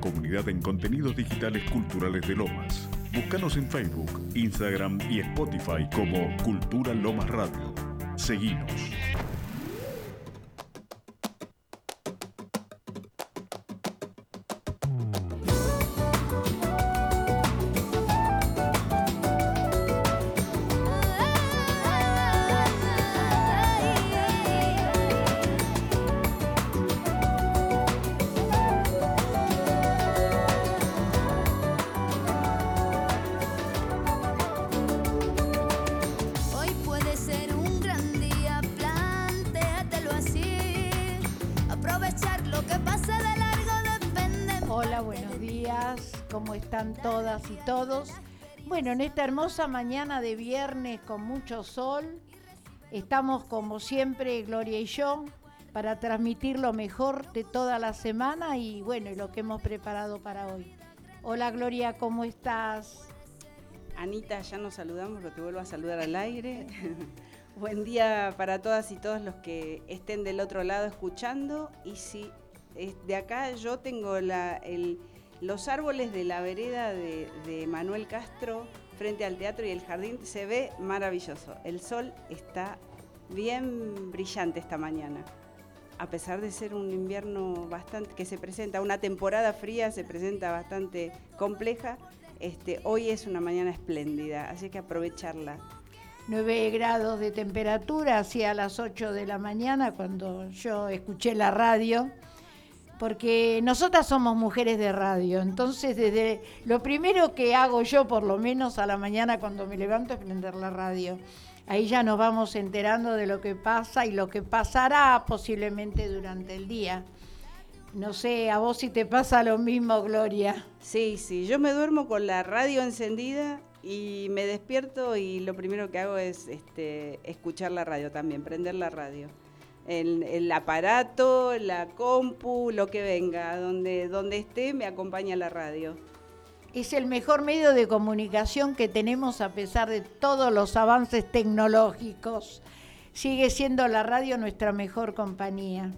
comunidad en contenidos digitales culturales de Lomas. Búscanos en Facebook, Instagram y Spotify como Cultura Lomas Radio. Seguinos. Hermosa mañana de viernes con mucho sol, estamos como siempre, Gloria y yo, para transmitir lo mejor de toda la semana y bueno, y lo que hemos preparado para hoy. Hola Gloria, ¿cómo estás? Anita, ya nos saludamos, pero te vuelvo a saludar al aire. Buen día para todas y todos los que estén del otro lado escuchando. Y si de acá yo tengo los árboles de la vereda de Manuel Castro frente al teatro y el jardín, se ve maravilloso. El sol está bien brillante esta mañana. A pesar de ser un invierno bastante que se presenta, una temporada fría se presenta bastante compleja, este, hoy es una mañana espléndida, así que aprovecharla. 9 grados de temperatura, hacia las 8 de la mañana cuando yo escuché la radio, porque nosotras somos mujeres de radio, entonces desde lo primero que hago yo por lo menos a la mañana cuando me levanto es prender la radio. Ahí ya nos vamos enterando de lo que pasa y lo que pasará posiblemente durante el día. No sé, a vos si te pasa lo mismo, Gloria. Sí, sí, yo me duermo con la radio encendida y me despierto y lo primero que hago es este, escuchar la radio también, prender la radio. El, aparato, la compu, lo que venga, donde, donde esté me acompaña la radio. Es el mejor medio de comunicación que tenemos a pesar de todos los avances tecnológicos. Sigue siendo la radio nuestra mejor compañía.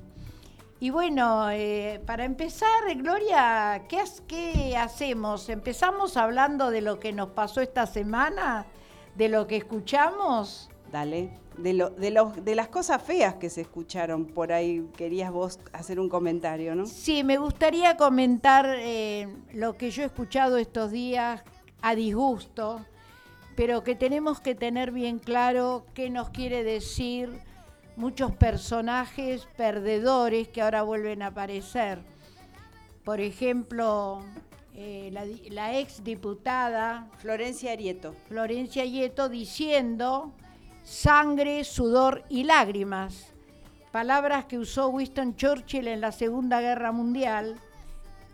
Y bueno, eh, para empezar, Gloria, ¿qué, ¿qué hacemos? ¿Empezamos hablando de lo que nos pasó esta semana? ¿De lo que escuchamos? Dale. De, lo, de, las cosas feas que se escucharon por ahí, querías vos hacer un comentario, ¿no? Sí, me gustaría comentar eh, lo que yo he escuchado estos días a disgusto, pero que tenemos que tener bien claro qué nos quiere decir muchos personajes perdedores que ahora vuelven a aparecer. Por ejemplo, eh, la, la ex diputada Florencia Arieto. Florencia Yeto diciendo sangre, sudor y lágrimas, palabras que usó Winston Churchill en la Segunda Guerra Mundial,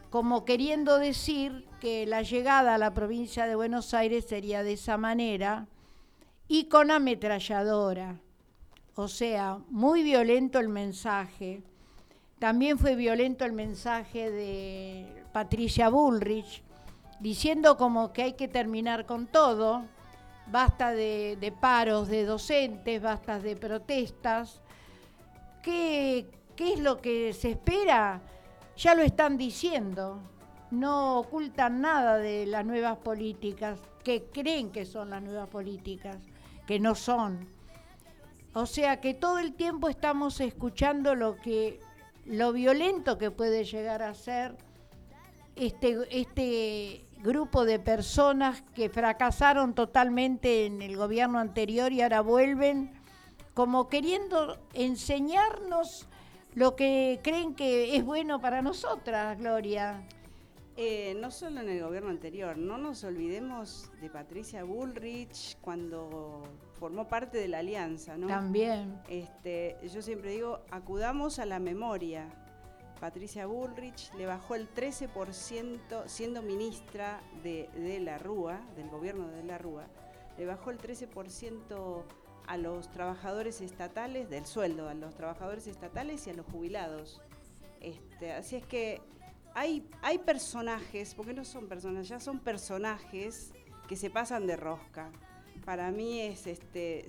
como queriendo decir que la llegada a la provincia de Buenos Aires sería de esa manera y con ametralladora. O sea, muy violento el mensaje. También fue violento el mensaje de Patricia Bullrich, diciendo como que hay que terminar con todo, basta de, paros de docentes, basta de protestas. ¿Qué, ¿Qué es lo que se espera? Ya lo están diciendo. No ocultan nada de las nuevas políticas, que creen que son las nuevas políticas, que no son. O sea que todo el tiempo estamos escuchando lo que lo violento que puede llegar a ser este, este grupo de personas que fracasaron totalmente en el gobierno anterior y ahora vuelven como queriendo enseñarnos lo que creen que es bueno para nosotras, Gloria. Eh, no solo en el gobierno anterior, no nos olvidemos de Patricia Bullrich cuando formó parte de la alianza, ¿no? También. Este, yo siempre digo, acudamos a la memoria. Patricia Bullrich le bajó el 13% siendo ministra de, la Rúa, del gobierno de la Rúa, le bajó el 13% a los trabajadores estatales, del sueldo a los trabajadores estatales y a los jubilados. Este, así es que hay, hay personajes, porque no son personas, ya son personajes que se pasan de rosca. Para mí es este,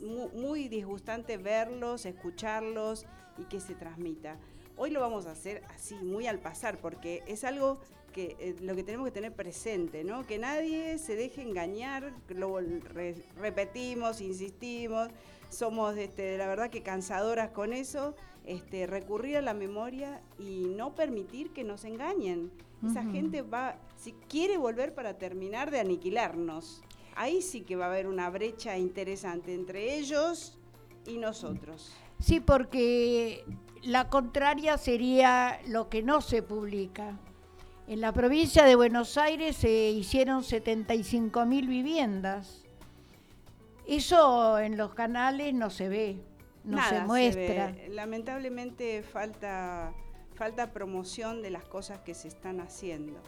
muy disgustante verlos, escucharlos y que se transmita. Hoy lo vamos a hacer así, muy al pasar, porque es algo que eh, lo que tenemos que tener presente, ¿no? Que nadie se deje engañar, lo repetimos, insistimos, somos este, la verdad que cansadoras con eso, este, recurrir a la memoria y no permitir que nos engañen. Esa gente va, si quiere volver para terminar de aniquilarnos, ahí sí que va a haber una brecha interesante entre ellos y nosotros. Sí, porque la contraria sería lo que no se publica. En la provincia de Buenos Aires se hicieron 75 mil viviendas. Eso en los canales no se ve, no se muestra. Lamentablemente falta, falta promoción de las cosas que se están haciendo.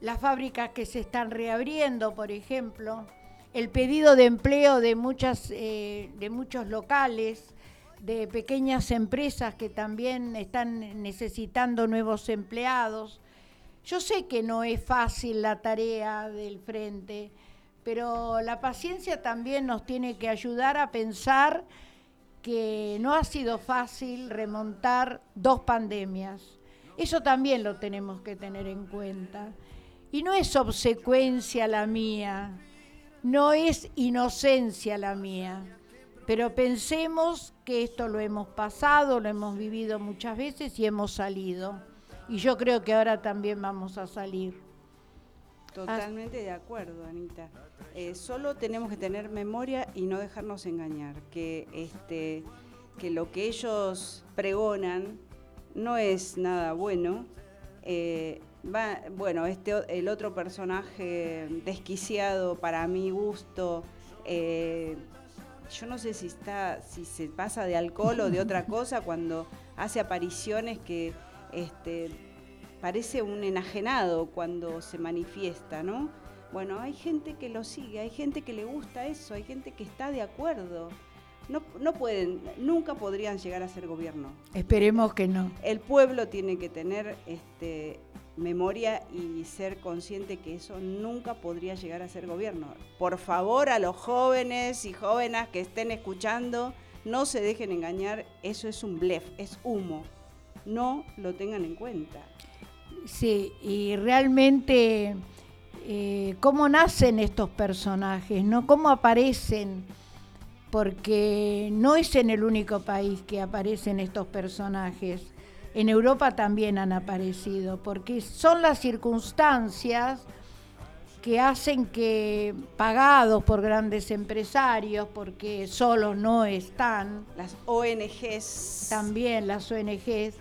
Las fábricas que se están reabriendo, por ejemplo, el pedido de empleo de, muchas, eh, de muchos locales, de pequeñas empresas que también están necesitando nuevos empleados. Yo sé que no es fácil la tarea del frente, pero la paciencia también nos tiene que ayudar a pensar que no ha sido fácil remontar dos pandemias. Eso también lo tenemos que tener en cuenta. Y no es obsecuencia la mía, no es inocencia la mía, pero pensemos que esto lo hemos pasado, lo hemos vivido muchas veces y hemos salido. Y yo creo que ahora también vamos a salir. Totalmente de acuerdo, Anita. Eh, solo tenemos que tener memoria y no dejarnos engañar, que, este, que lo que ellos pregonan no es nada bueno. Eh, bueno, este, el otro personaje desquiciado para mi gusto, eh, yo no sé si está, si se pasa de alcohol o de otra cosa cuando hace apariciones que este, parece un enajenado cuando se manifiesta, ¿no? Bueno, hay gente que lo sigue, hay gente que le gusta eso, hay gente que está de acuerdo. No, no pueden, nunca podrían llegar a ser gobierno. Esperemos que no. El pueblo tiene que tener este, memoria y ser consciente que eso nunca podría llegar a ser gobierno. Por favor, a los jóvenes y jóvenes que estén escuchando, no se dejen engañar, eso es un blef, es humo. No lo tengan en cuenta. Sí, y realmente eh, cómo nacen estos personajes, ¿no? Cómo aparecen, porque no es en el único país que aparecen estos personajes en Europa también han aparecido, porque son las circunstancias que hacen que pagados por grandes empresarios, porque solo no están. Las ONGs. También las ONGs,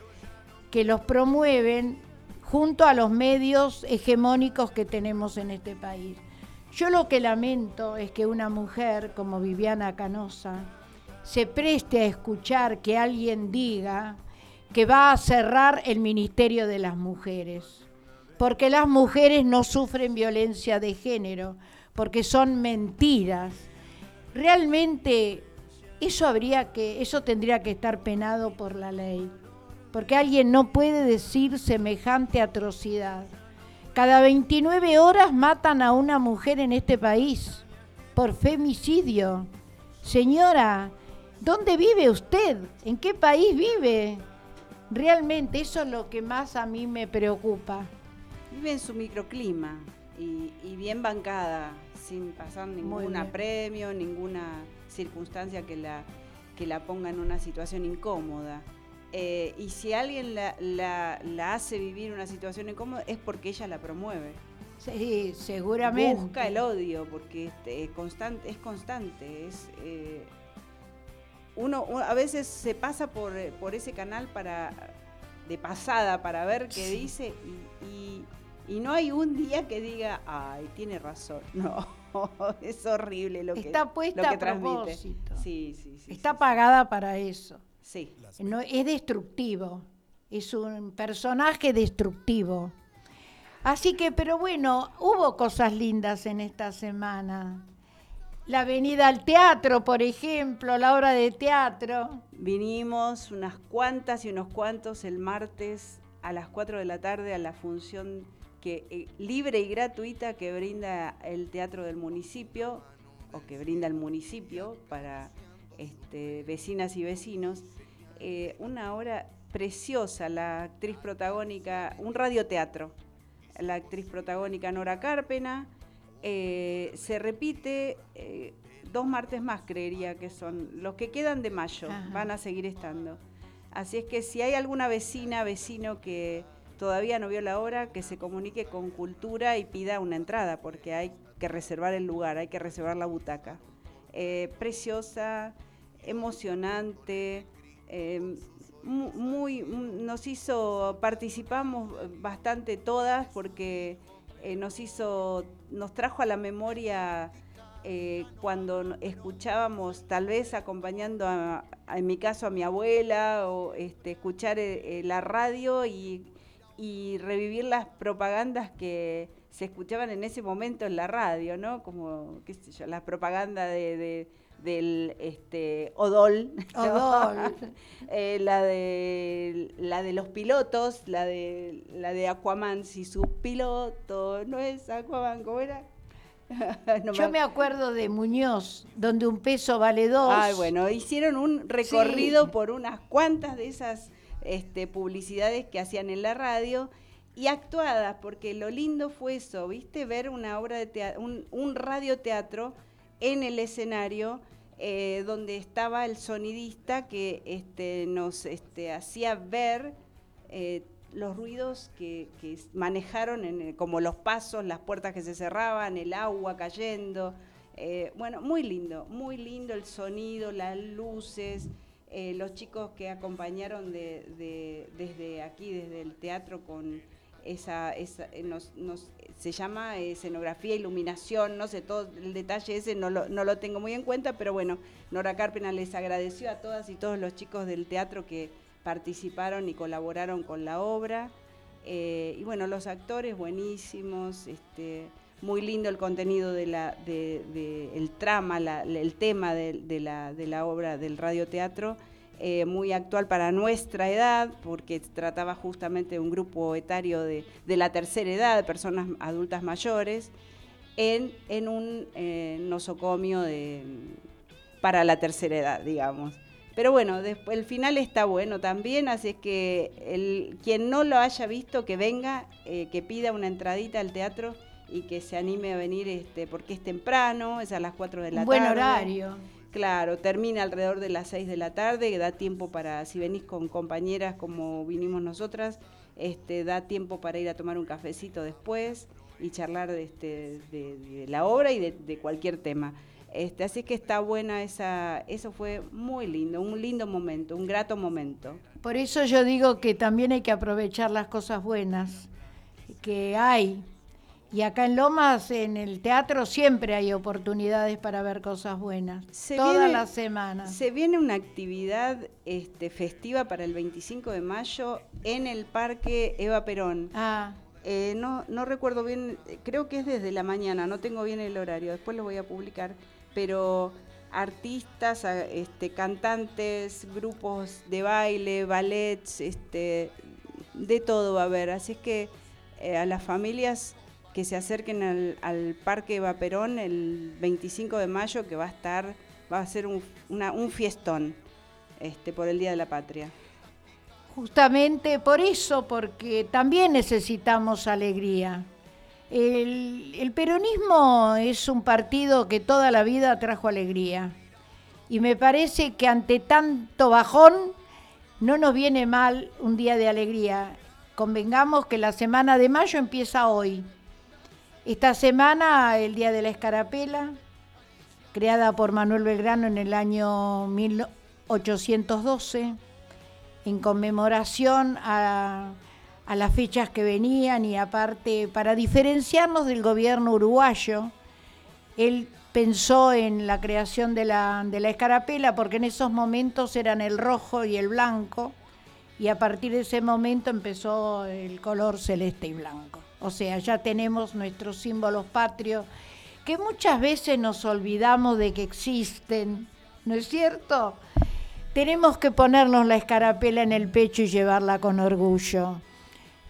que los promueven junto a los medios hegemónicos que tenemos en este país. Yo lo que lamento es que una mujer como Viviana Canosa se preste a escuchar que alguien diga que va a cerrar el Ministerio de las Mujeres, porque las mujeres no sufren violencia de género, porque son mentiras. Realmente eso habría que eso tendría que estar penado por la ley, porque alguien no puede decir semejante atrocidad. Cada 29 horas matan a una mujer en este país por femicidio. Señora, ¿dónde vive usted? ¿En qué país vive? Realmente eso es lo que más a mí me preocupa. Vive en su microclima y, bien bancada, sin pasar ningún apremio, ninguna circunstancia que la, que la ponga en una situación incómoda. Eh, y si alguien la, la, hace vivir una situación incómoda es porque ella la promueve. Sí, seguramente. Busca el odio porque este, constante, es constante, es, eh, uno, a veces se pasa por, por, ese canal para de pasada para ver qué dice y, no hay un día que diga, ay, tiene razón. No, es horrible lo que, Está puesta a transmite. Sí, sí, sí, Está pagada para eso. Sí. No, es destructivo. Es un personaje destructivo. Así que, pero bueno, hubo cosas lindas en esta semana la venida al teatro, por ejemplo, la obra de teatro. Vinimos unas cuantas y unos cuantos el martes a las 4 de la tarde a la función que, eh, libre y gratuita que brinda el teatro del municipio o que brinda el municipio para este, vecinas y vecinos. Eh, una hora preciosa la actriz protagónica, un radioteatro, la actriz protagónica Nora Carpena. Eh, se repite eh, dos martes más, creería que son los que quedan de mayo, van a seguir estando. Así es que si hay alguna vecina, vecino que todavía no vio la hora, que se comunique con Cultura y pida una entrada, porque hay que reservar el lugar, hay que reservar la butaca. Eh, preciosa, emocionante, em, muy, nos hizo, participamos bastante todas porque eh, nos hizo, nos trajo a la memoria eh, cuando escuchábamos, tal vez acompañando en mi caso a mi abuela, o este, escuchar la radio y, revivir las propagandas que se escuchaban en ese momento en la radio, ¿no? Como, qué sé yo, la propaganda de, del este, Odol, Odol. Eh, la de la de los pilotos, la de la de Aquaman, si su piloto no es Aquaman, ¿cómo era? Yo me... acuerdo de Muñoz, donde un peso vale dos. Ay, bueno, hicieron un recorrido por unas cuantas de esas este, publicidades que hacían en la radio y actuadas, porque lo lindo fue eso, ¿viste? Ver una obra de teatro, un, radioteatro en el escenario eh, donde estaba el sonidista que este, nos este, hacía ver eh, los ruidos que, manejaron, como los pasos, las puertas que se cerraban, el agua cayendo. Eh, bueno, muy lindo, muy lindo el sonido, las luces. los chicos que acompañaron desde aquí, desde el teatro con esa, esa eh, nos, nos, se llama escenografía, iluminación, no sé, todo el detalle ese no lo, no lo tengo muy en cuenta, pero bueno, Nora Carpena les agradeció a todas y todos los chicos del teatro que participaron y colaboraron con la obra. Eh, y bueno, los actores buenísimos, este, muy lindo el contenido de la, de, el trama, el tema de, de, la, de la obra del radioteatro. Eh, muy actual para nuestra edad, porque trataba justamente de un grupo etario de, la tercera edad, de personas adultas mayores, en, en un eh, nosocomio de, para la tercera edad, digamos. Pero bueno, después, el final está bueno también, así es que el, quien no lo haya visto, que venga, eh, que pida una entradita al teatro y que se anime a venir, este, porque es temprano, es a las 4 de la tarde. Buen horario. Claro, termina alrededor de las 6 de la tarde, da tiempo para, si venís con compañeras como vinimos nosotras, este, da tiempo para ir a tomar un cafecito después y charlar de, este, de, la obra y de, cualquier tema. Este, así que está buena esa, eso fue muy lindo, un lindo momento, un grato momento. Por eso yo digo que también hay que aprovechar las cosas buenas que hay y acá en Lomas, en el teatro, siempre hay oportunidades para ver cosas buenas. todas las semanas. Se viene una actividad este, festiva para el 25 de mayo en el Parque Eva Perón. Ah. Eh, no, no recuerdo bien, creo que es desde la mañana, no tengo bien el horario, después lo voy a publicar, pero artistas, este, cantantes, grupos de baile, ballets, este, de todo va a haber. Así es que eh, a las familias que se acerquen al, Parque Vaperón el 25 de mayo, que va a estar, va a ser un, fiestón este, por el Día de la Patria. Justamente por eso, porque también necesitamos alegría. El, peronismo es un partido que toda la vida trajo alegría. Y me parece que ante tanto bajón no nos viene mal un día de alegría. Convengamos que la semana de mayo empieza hoy. Esta semana, el Día de la Escarapela, creada por Manuel Belgrano en el año 1812, en conmemoración a, las fechas que venían y aparte para diferenciarnos del gobierno uruguayo, él pensó en la creación de la, escarapela porque en esos momentos eran el rojo y el blanco y a partir de ese momento empezó el color celeste y blanco. O sea, ya tenemos nuestros símbolos patrios que muchas veces nos olvidamos de que existen, ¿no es cierto? Tenemos que ponernos la escarapela en el pecho y llevarla con orgullo,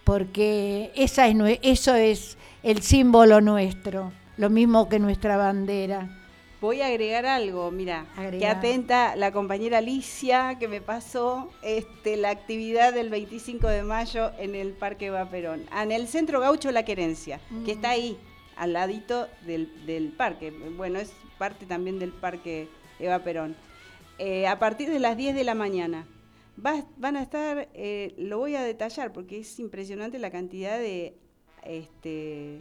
porque esa es, eso es el símbolo nuestro, lo mismo que nuestra bandera. Voy a agregar algo, mira, que atenta la compañera Alicia que me pasó este, la actividad del 25 de mayo en el Parque Eva Perón, Ah, en el Centro Gaucho La Querencia, que está ahí, al ladito del, del parque. Bueno, es parte también del Parque Eva Perón. Eh, a partir de las 10 de la mañana. Va- van a estar, eh, lo voy a detallar porque es impresionante la cantidad de, este,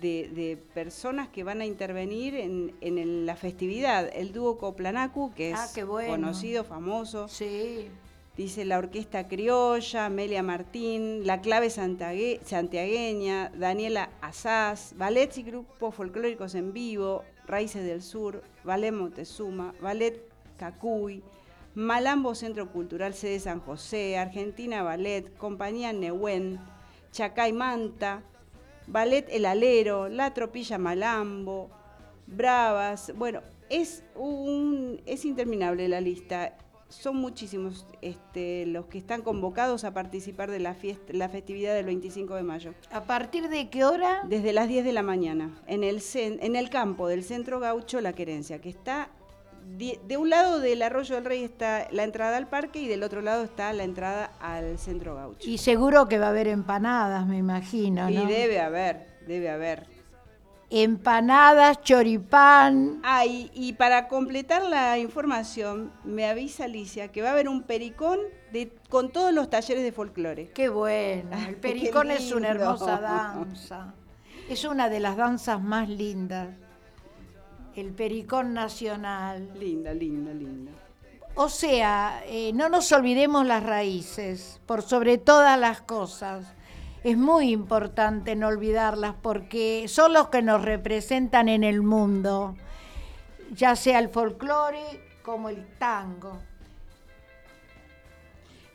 de, de personas que van a intervenir en, en el- la festividad. El dúo Coplanacu, que es Ah, bueno. conocido, famoso. Sí. Dice la Orquesta Criolla, Amelia Martín, La Clave Santague- Santiagueña, Daniela Asaz, ballets y grupos folclóricos en vivo, Raíces del Sur, Ballet Montezuma, Ballet Cacuy, Malambo Centro Cultural Sede San José, Argentina Ballet, Compañía Nehuen, Chacay Manta, Ballet El Alero, La Tropilla Malambo, Bravas. Bueno, es, un, es interminable la lista. Son muchísimos este, los que están convocados a participar de la, fiesta, la festividad del 25 de mayo. ¿A partir de qué hora? Desde las 10 de la mañana, en el, en el campo del Centro Gaucho La Querencia, que está de un lado del Arroyo del Rey está la entrada al parque y del otro lado está la entrada al Centro Gaucho. Y seguro que va a haber empanadas, me imagino, Y ¿no? debe haber, debe haber. Empanadas, choripán. Ah, y, y para completar la información, me avisa Alicia que va a haber un pericón de, con todos los talleres de folclore. Qué bueno. El pericón es una hermosa danza. Es una de las danzas más lindas. El pericón nacional. Linda, linda, linda. O sea, eh, no nos olvidemos las raíces, por sobre todas las cosas. Es muy importante no olvidarlas porque son los que nos representan en el mundo, ya sea el folclore como el tango.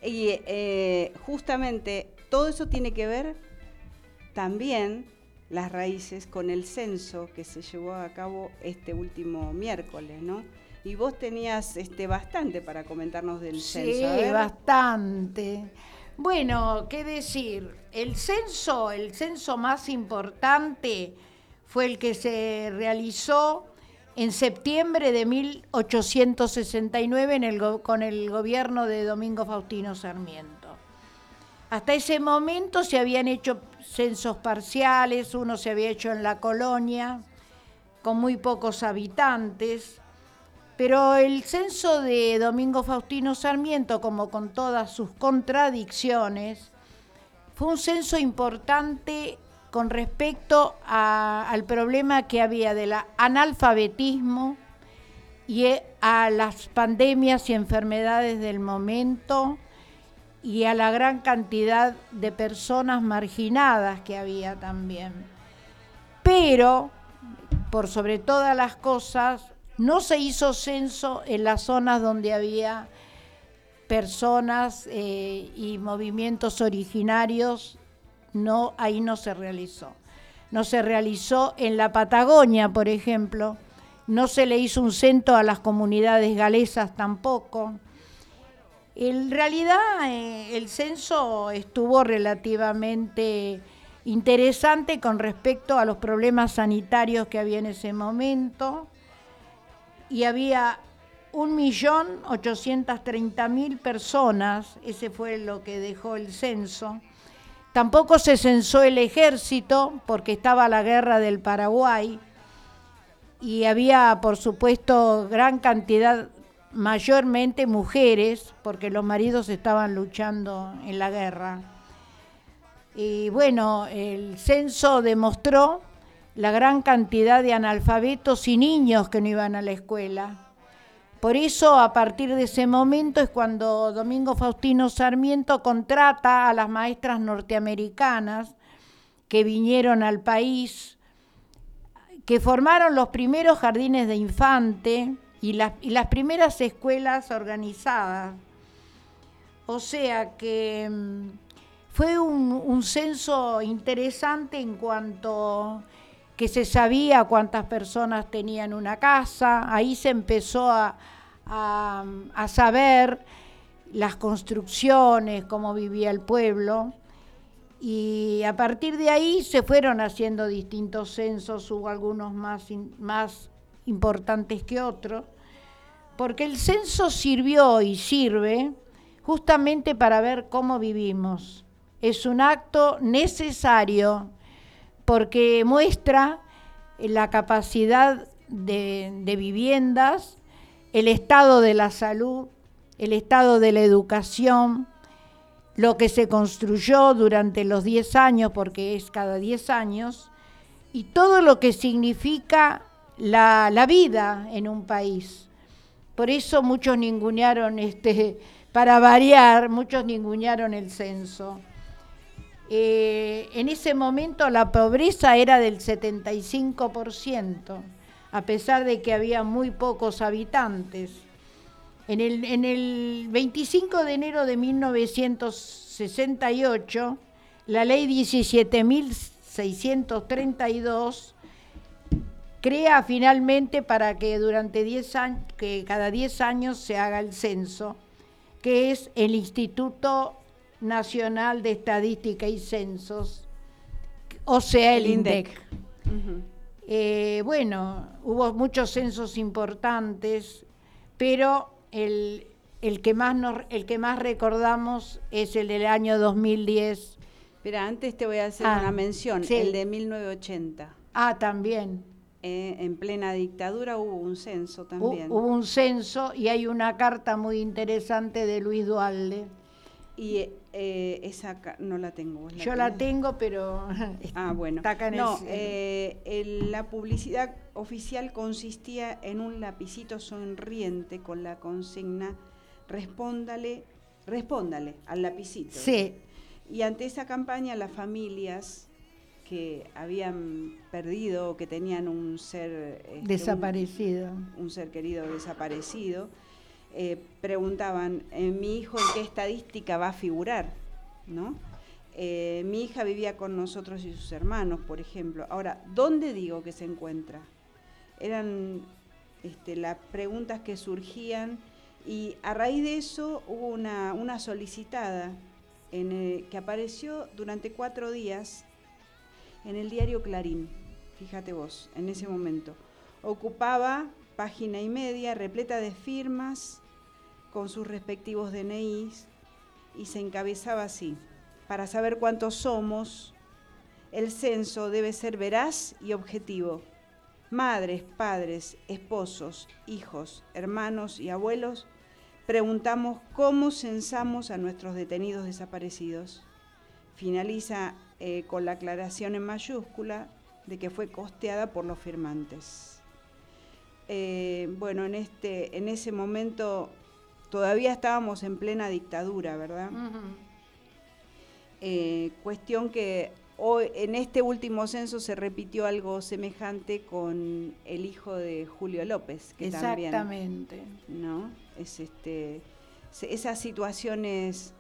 Y eh, justamente todo eso tiene que ver también las raíces con el censo que se llevó a cabo este último miércoles, ¿no? Y vos tenías este bastante para comentarnos del Sí, censo. Ver. bastante. Bueno, qué decir, el censo, el censo más importante fue el que se realizó en septiembre de 1869 en el go- con el gobierno de Domingo Faustino Sarmiento. Hasta ese momento se habían hecho censos parciales, uno se había hecho en la colonia, con muy pocos habitantes, pero el censo de Domingo Faustino Sarmiento, como con todas sus contradicciones, fue un censo importante con respecto al problema que había del analfabetismo y eh, a las pandemias y enfermedades del momento y a la gran cantidad de personas marginadas que había también. Pero, por sobre todas las cosas, no se hizo censo en las zonas donde había personas eh, y movimientos originarios, no, ahí no se realizó. No se realizó en la Patagonia, por ejemplo, no se le hizo un censo a las comunidades galesas tampoco. En realidad eh, el censo estuvo relativamente interesante con respecto a los problemas sanitarios que había en ese momento y había 1.830.000 personas, ese fue lo que dejó el censo. Tampoco se censó el ejército porque estaba la guerra del Paraguay y había, por supuesto, gran cantidad, mayormente mujeres, porque los maridos estaban luchando en la guerra. Y bueno, el censo demostró la gran cantidad de analfabetos y niños que no iban a la escuela. Por eso, a partir de ese momento es cuando Domingo Faustino Sarmiento contrata a las maestras norteamericanas que vinieron al país, que formaron los primeros jardines de infante y las, primeras escuelas organizadas. O sea que mm, fue un, censo interesante en cuanto que se sabía cuántas personas tenían una casa, ahí se empezó a, a- saber las construcciones, cómo vivía el pueblo, y a partir de ahí se fueron haciendo distintos censos, hubo algunos más, más importantes que otros, porque el censo sirvió y sirve justamente para ver cómo vivimos. Es un acto necesario porque muestra la capacidad de, viviendas, el estado de la salud, el estado de la educación, lo que se construyó durante los 10 años, porque es cada 10 años, y todo lo que significa la, la vida en un país. Por eso muchos ningunearon, este, para variar, muchos ningunearon el censo. Eh, en ese momento la pobreza era del 75%, a pesar de que había muy pocos habitantes. En el, en el 25 de enero de 1968, la ley 17.632 crea finalmente para que durante 10 años, que cada 10 años se haga el censo, que es el Instituto Nacional de Estadística y Censos, o sea, el, INDEC. Eh, bueno, hubo muchos censos importantes, pero el, que más el que más recordamos es el del año 2010. Espera, antes te voy a hacer ah, una mención, el de 1980. Ah, también. Eh, en plena dictadura hubo un censo también. Hubo un censo y hay una carta muy interesante de Luis Dualde. Y eh, esa no la tengo. Yo la tengo, pero ah, bueno. no, eh, la publicidad oficial consistía en un lapicito sonriente con la consigna respóndale, respóndale al lapicito. Sí. Y ante esa campaña las familias que habían perdido o que tenían un ser este, desaparecido, un, ser querido desaparecido, eh, preguntaban, eh, ¿mi hijo en qué estadística va a figurar? ¿No? Eh, mi hija vivía con nosotros y sus hermanos, por ejemplo. Ahora, ¿dónde digo que se encuentra? Eran este, las preguntas que surgían y a raíz de eso hubo una, una solicitada en, que apareció durante cuatro días en el diario Clarín, fíjate vos, en ese momento. Ocupaba página y media repleta de firmas con sus respectivos DNIs y se encabezaba así. Para saber cuántos somos, el censo debe ser veraz y objetivo. Madres, padres, esposos, hijos, hermanos y abuelos, preguntamos cómo censamos a nuestros detenidos desaparecidos. Finaliza eh, con la aclaración en mayúscula de que fue costeada por los firmantes. Eh, bueno, en, este, en ese momento todavía estábamos en plena dictadura, ¿verdad? Eh, cuestión que hoy, en este último censo se repitió algo semejante con el hijo de Julio López, que Exactamente. ¿no? Es este, esas situaciones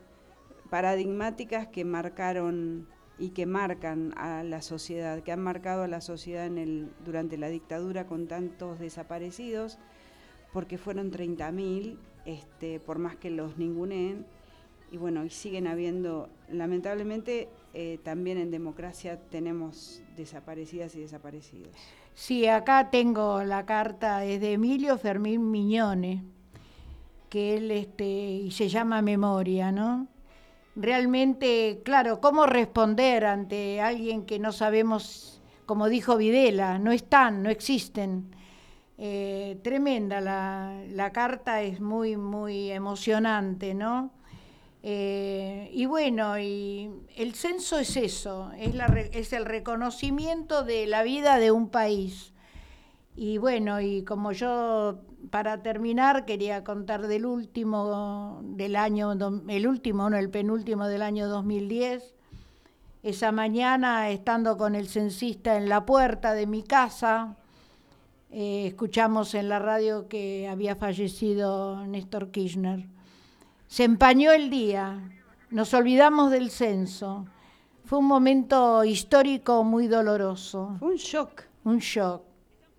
paradigmáticas que marcaron y que marcan a la sociedad, que han marcado a la sociedad durante la dictadura con tantos desaparecidos, porque fueron 30.000, este, por más que los ninguneen, y bueno, y siguen habiendo, lamentablemente, eh, también en democracia tenemos desaparecidas y desaparecidos. Sí, acá tengo la carta, es de Emilio Fermín Miñone, que él, este, se llama Memoria, ¿no? Realmente, claro, cómo responder ante alguien que no sabemos, como dijo Videla, no están, no existen. Eh, tremenda, la, carta es muy, muy emocionante, ¿no? Eh, y bueno, y el censo es eso, es, la, es el reconocimiento de la vida de un país. Y bueno, y como yo para terminar quería contar del último del año, el último, no, el penúltimo del año 2010. Esa mañana, estando con el censista en la puerta de mi casa, eh, escuchamos en la radio que había fallecido Néstor Kirchner. Se empañó el día, nos olvidamos del censo. Fue un momento histórico muy doloroso. un shock. Un shock.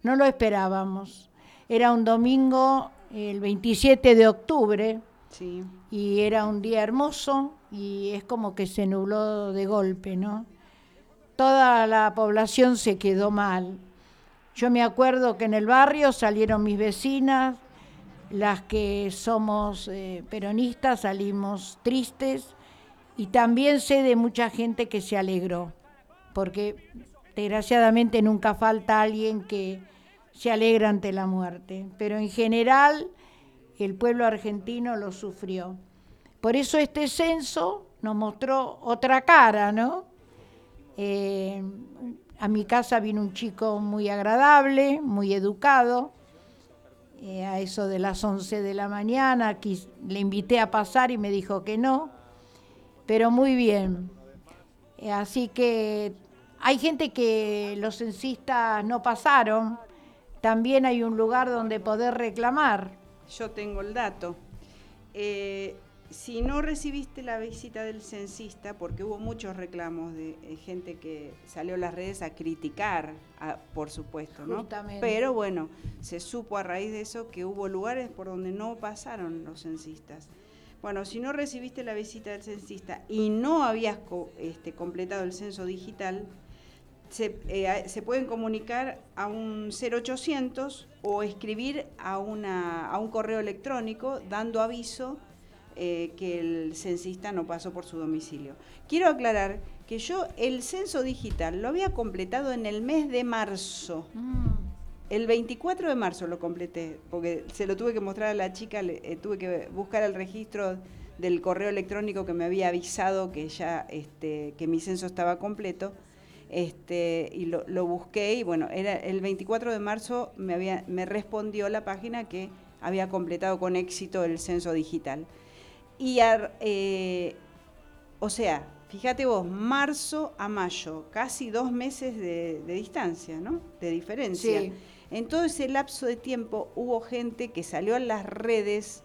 No lo esperábamos. Era un domingo, el 27 de octubre, y era un día hermoso y es como que se nubló de golpe, ¿no? Toda la población se quedó mal. Yo me acuerdo que en el barrio salieron mis vecinas, las que somos eh, peronistas salimos tristes y también sé de mucha gente que se alegró, porque desgraciadamente nunca falta alguien que se alegra ante la muerte, pero en general el pueblo argentino lo sufrió. Por eso este censo nos mostró otra cara, ¿no? Eh, a mi casa vino un chico muy agradable, muy educado, eh, a eso de las 11 de la mañana, le invité a pasar y me dijo que no, pero muy bien. Eh, así que hay gente que los censistas no pasaron, también hay un lugar donde poder reclamar. Yo tengo el dato. Eh, si no recibiste la visita del censista, porque hubo muchos reclamos de eh, gente que salió a las redes a criticar, por supuesto, ¿no? Pero bueno, se supo a raíz de eso que hubo lugares por donde no pasaron los censistas. Bueno, si no recibiste la visita del censista y no habías este, completado el censo digital, se, eh, se, pueden comunicar a un 0800 o escribir a, una, a un correo electrónico dando aviso eh, que el censista no pasó por su domicilio. Quiero aclarar que yo el censo digital lo había completado en el mes de marzo. Mm. El 24 de marzo lo completé, porque se lo tuve que mostrar a la chica, eh, tuve que buscar el registro del correo electrónico que me había avisado que ya este, que mi censo estaba completo. Este, y lo, busqué y bueno, era el 24 de marzo me, había, me respondió la página que había completado con éxito el censo digital. Y, eh, o sea, fíjate vos, marzo a mayo, casi dos meses de, distancia, ¿no? De diferencia. En todo ese lapso de tiempo hubo gente que salió a las redes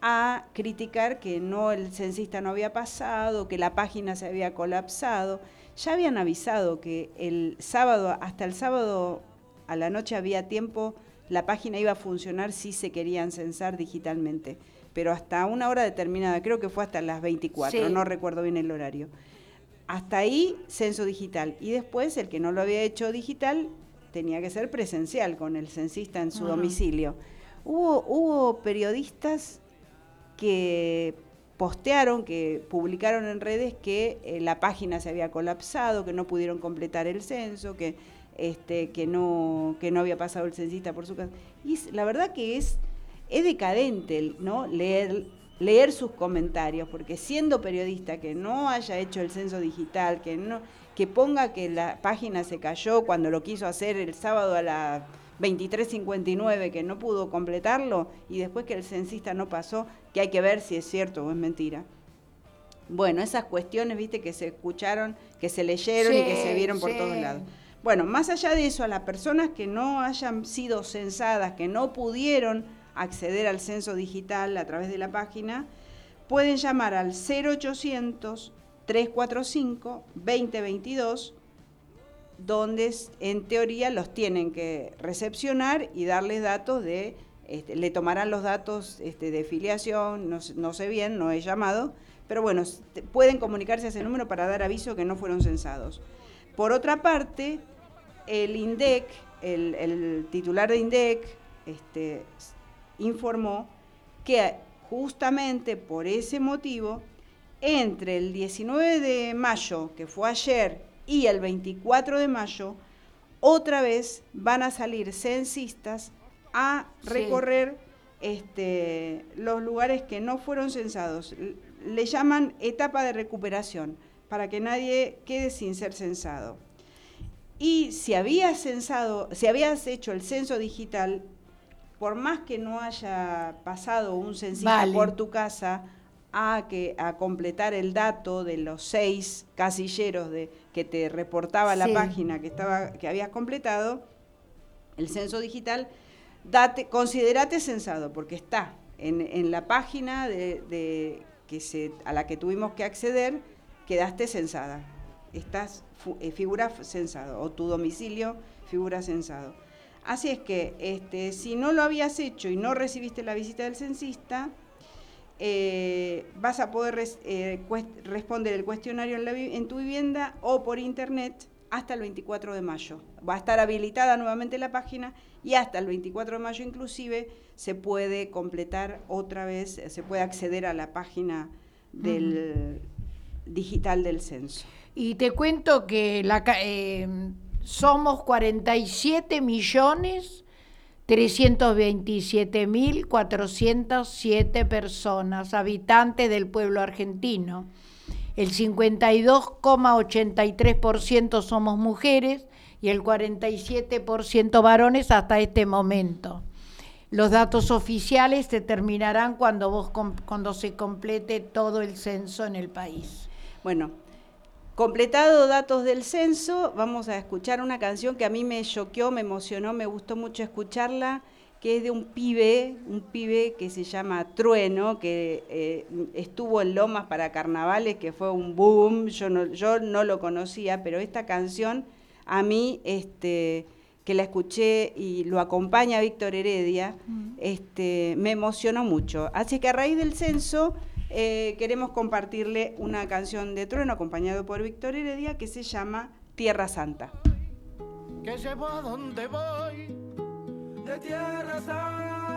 a criticar que no el censista no había pasado, que la página se había colapsado. Ya habían avisado que el sábado, hasta el sábado a la noche había tiempo, la página iba a funcionar si se querían censar digitalmente pero hasta una hora determinada, creo que fue hasta las 24, no recuerdo bien el horario. Hasta ahí, censo digital. Y después, el que no lo había hecho digital, tenía que ser presencial con el censista en su domicilio. Hubo, hubo periodistas que postearon, que publicaron en redes que eh, la página se había colapsado, que no pudieron completar el censo, que, este, que, no, que no había pasado el censista por su casa. Y la verdad que es es decadente ¿no? leer, leer sus comentarios, porque siendo periodista que no haya hecho el censo digital, que no que ponga que la página se cayó cuando lo quiso hacer el sábado a las 23.59, que no pudo completarlo, y después que el censista no pasó, que hay que ver si es cierto o es mentira. Bueno, esas cuestiones, viste, que se escucharon, que se leyeron y que se vieron por todos lados. Bueno, más allá de eso, a las personas que no hayan sido censadas, que no pudieron acceder al censo digital a través de la página, pueden llamar al 0800 345 2022 donde en teoría los tienen que recepcionar y darles datos de, este, le tomarán los datos este, de filiación, no, sé bien, no he llamado, pero bueno, pueden comunicarse a ese número para dar aviso que no fueron censados. Por otra parte, el INDEC, el, el titular de INDEC, este, informó que justamente por ese motivo, entre el 19 de mayo, que fue ayer, y el 24 de mayo, otra vez van a salir censistas a recorrer este, los lugares que no fueron censados. Le llaman etapa de recuperación, para que nadie quede sin ser censado. Y si habías censado, si habías hecho el censo digital, por más que no haya pasado un censista por tu casa a, que, a completar el dato de los seis casilleros de, que te reportaba la página que, estaba, que habías completado, el censo digital, date, considerate censado, porque está en, la página de, que se, a la que tuvimos que acceder, quedaste censada. Estás, eh, figura censado, o tu domicilio figura censado. Así es que este, si no lo habías hecho y no recibiste la visita del censista, eh, vas a poder eh, responder el cuestionario en, tu vivienda o por internet hasta el 24 de mayo. Va a estar habilitada nuevamente la página y hasta el 24 de mayo inclusive se puede completar otra vez, se puede acceder a la página del digital del censo. Y te cuento que la, eh, somos 47 millones 327.407 personas, habitantes del pueblo argentino. El 52,83% somos mujeres y el 47% varones hasta este momento. Los datos oficiales se terminarán cuando, vos, cuando se complete todo el censo en el país. Bueno, Completado datos del censo, vamos a escuchar una canción que a mí me choqueó, me emocionó, me gustó mucho escucharla, que es de un pibe, un pibe que se llama Trueno, que eh, estuvo en Lomas para carnavales, que fue un boom, yo no, yo no lo conocía, pero esta canción a mí, este, que la escuché y lo acompaña Víctor Heredia, este, me emocionó mucho. Así que a raíz del censo eh, queremos compartirle una canción de trueno acompañado por Víctor Heredia que se llama Tierra Santa. Que llevo a donde voy de Tierra Santa.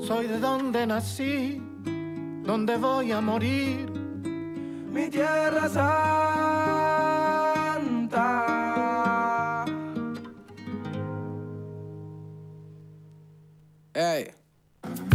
Soy de donde nací, donde voy a morir. Mi Tierra Santa. Hey.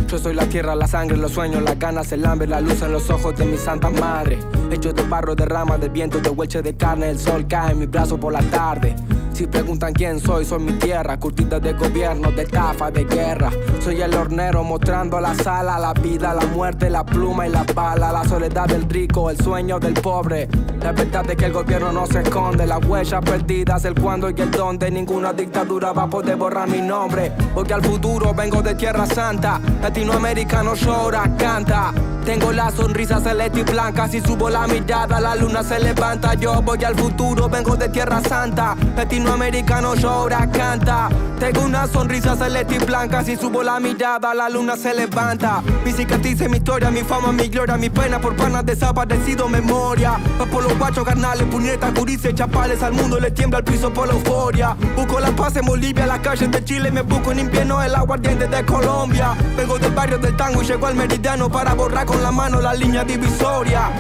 Yo soy la tierra, la sangre, los sueños, las ganas, el hambre, la luz en los ojos de mi santa madre. Hecho de barro, de rama, de viento, de hueche de carne, el sol cae en mi brazo por la tarde. Si preguntan quién soy, soy mi tierra, curtida de gobierno, de estafa, de guerra. Soy el hornero mostrando la sala, la vida, la muerte, la pluma y la bala, la soledad del rico, el sueño del pobre. La verdad es que el gobierno no se esconde, las huellas perdidas, el cuándo y el dónde. Ninguna dictadura va a poder borrar mi nombre, porque al futuro vengo de Tierra Santa. Latinoamericano llora, canta. Tengo la sonrisa celeste y blanca, si subo la mirada la luna se levanta. Yo voy al futuro, vengo de Tierra Santa. Latinoamericano llora, canta. Tengo una sonrisa celeste y blanca, si subo la mirada la luna se levanta. Mi cicatriz mi historia, mi fama, mi gloria, mi pena por panas desaparecido, memoria. Va por los guachos carnales, puñetas, gurises, chapales, al mundo le tiembla el piso por la euforia. Busco la paz en Bolivia, las calles de Chile, me busco en invierno el aguardiente de Colombia. Vengo del barrio del tango y llego al meridiano para borrar con la mano la línea divisoria.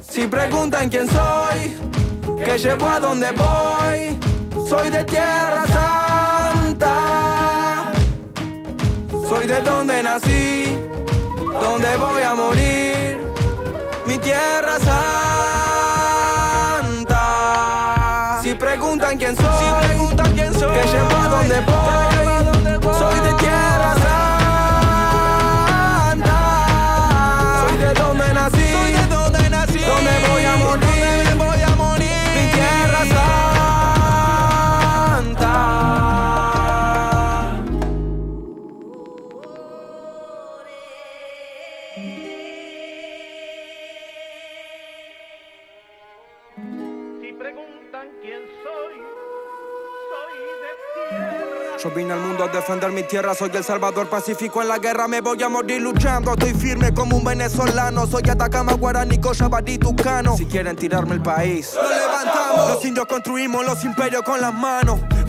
Si preguntan quién soy, que llevo a donde voy, soy de Tierra Santa. Soy de donde nací, donde voy a morir, mi Tierra Santa. Si preguntan quién soy, si preguntan quién soy, que llevo a donde voy, Yo vine al mundo a defender mi tierra, soy el salvador pacífico en la guerra, me voy a morir luchando. Estoy firme como un venezolano, soy Atacama, Guaraní, Cochabamba, Tucano. Si quieren tirarme el país, lo levantamos. Los indios construimos los imperios con las manos.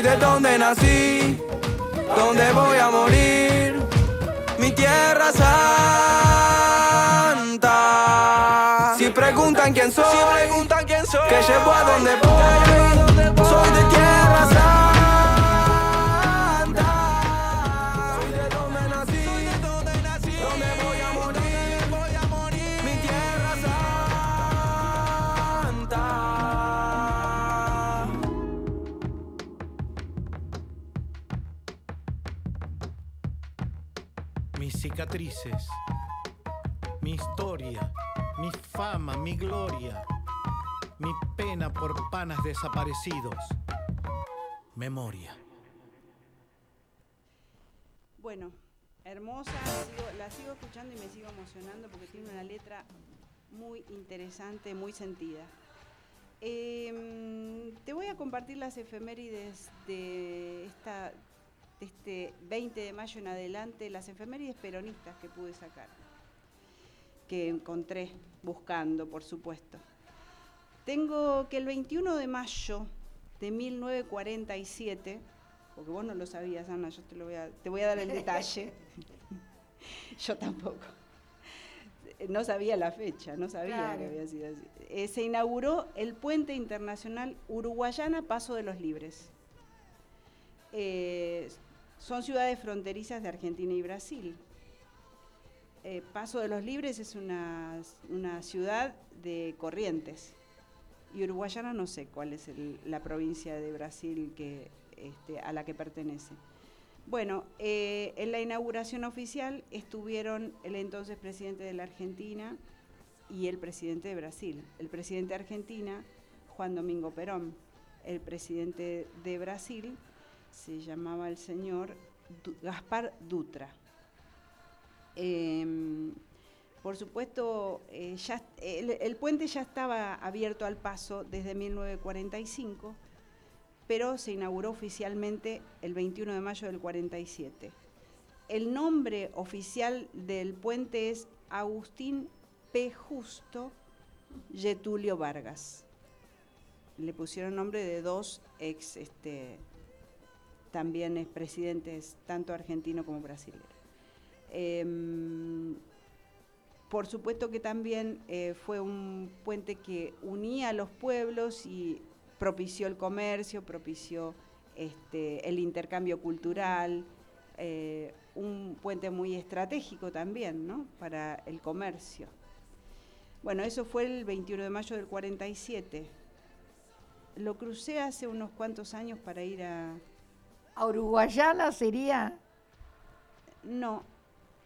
Soy de donde nací, donde voy a morir, mi Tierra Santa. Si preguntan quién soy, preguntan quién soy, que llevo a donde voy, cicatrices, mi historia, mi fama, mi gloria, mi pena por panas desaparecidos. Memoria. Bueno, hermosa, la sigo escuchando y me sigo emocionando porque tiene una letra muy interesante, muy sentida. Em, te voy a compartir las efemérides de, esta, de este 20 de mayo en adelante, las efemérides peronistas que pude sacar, que encontré buscando, por supuesto. Tengo que el 21 de mayo de 1947, porque vos no lo sabías, Ana, yo te, lo voy, a, te voy a dar el detalle. yo tampoco no sabía la fecha, no sabía que había sido así. Eh, se inauguró el puente internacional Uruguayana Paso de los Libres. Eh, son ciudades fronterizas de Argentina y Brasil. Eh, Paso de los Libres es una, ciudad de Corrientes. Y Uruguayana no sé cuál es la provincia de Brasil que, este, a la que pertenece. Bueno, eh, en la inauguración oficial estuvieron el entonces presidente de la Argentina y el presidente de Brasil. El presidente de Argentina, Juan Domingo Perón. El presidente de Brasil se llamaba el señor Gaspar Dutra. Em, por supuesto, eh, ya, el puente ya estaba abierto al paso desde 1945 pero se inauguró oficialmente el 21 de mayo del 47. El nombre oficial del puente es Agustín P. Justo Getulio Vargas. Le pusieron nombre de dos ex, este, también expresidentes, tanto argentino como brasileño. Em, por supuesto que también eh, fue un puente que unía a los pueblos y propició el comercio, propició este, el intercambio cultural, eh, un puente muy estratégico también ¿no? para el comercio. Bueno, eso fue el 21 de mayo del 47. Lo crucé hace unos cuantos años para ir a... ¿A Uruguayana sería? No,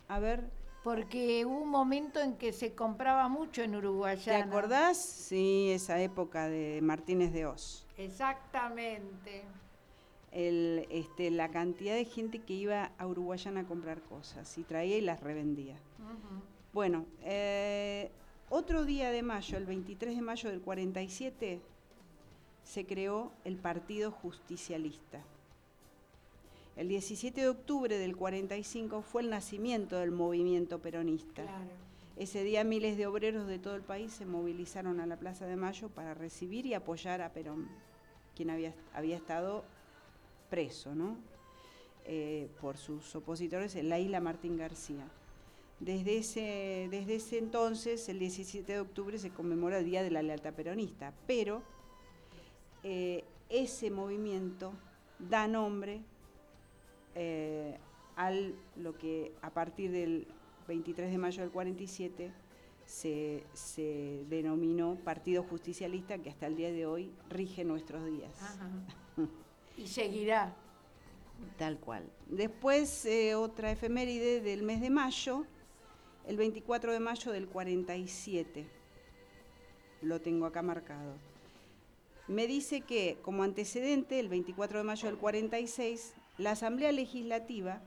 a ver, porque hubo un momento en que se compraba mucho en Uruguay. ¿Te acordás? Sí, esa época de Martínez de Oz. Exactamente. El, este, la cantidad de gente que iba a Uruguayana a comprar cosas y traía y las revendía. Bueno, eh, otro día de mayo, el 23 de mayo del 47, se creó el Partido Justicialista. El 17 de octubre del 45 fue el nacimiento del movimiento peronista. Ese día miles de obreros de todo el país se movilizaron a la Plaza de Mayo para recibir y apoyar a Perón, quien había, había estado preso ¿no? Eh, por sus opositores en la isla Martín García. Desde ese, desde ese entonces, el 17 de octubre, se conmemora el Día de la Lealtad Peronista, pero eh, ese movimiento da nombre eh, al lo que a partir del 23 de mayo del 47 se, denominó Partido Justicialista, que hasta el día de hoy rige nuestros días. y seguirá. Tal cual. Después, eh, otra efeméride del mes de mayo, el 24 de mayo del 47. Lo tengo acá marcado. Me dice que, como antecedente, el 24 de mayo del 46, la Asamblea Legislativa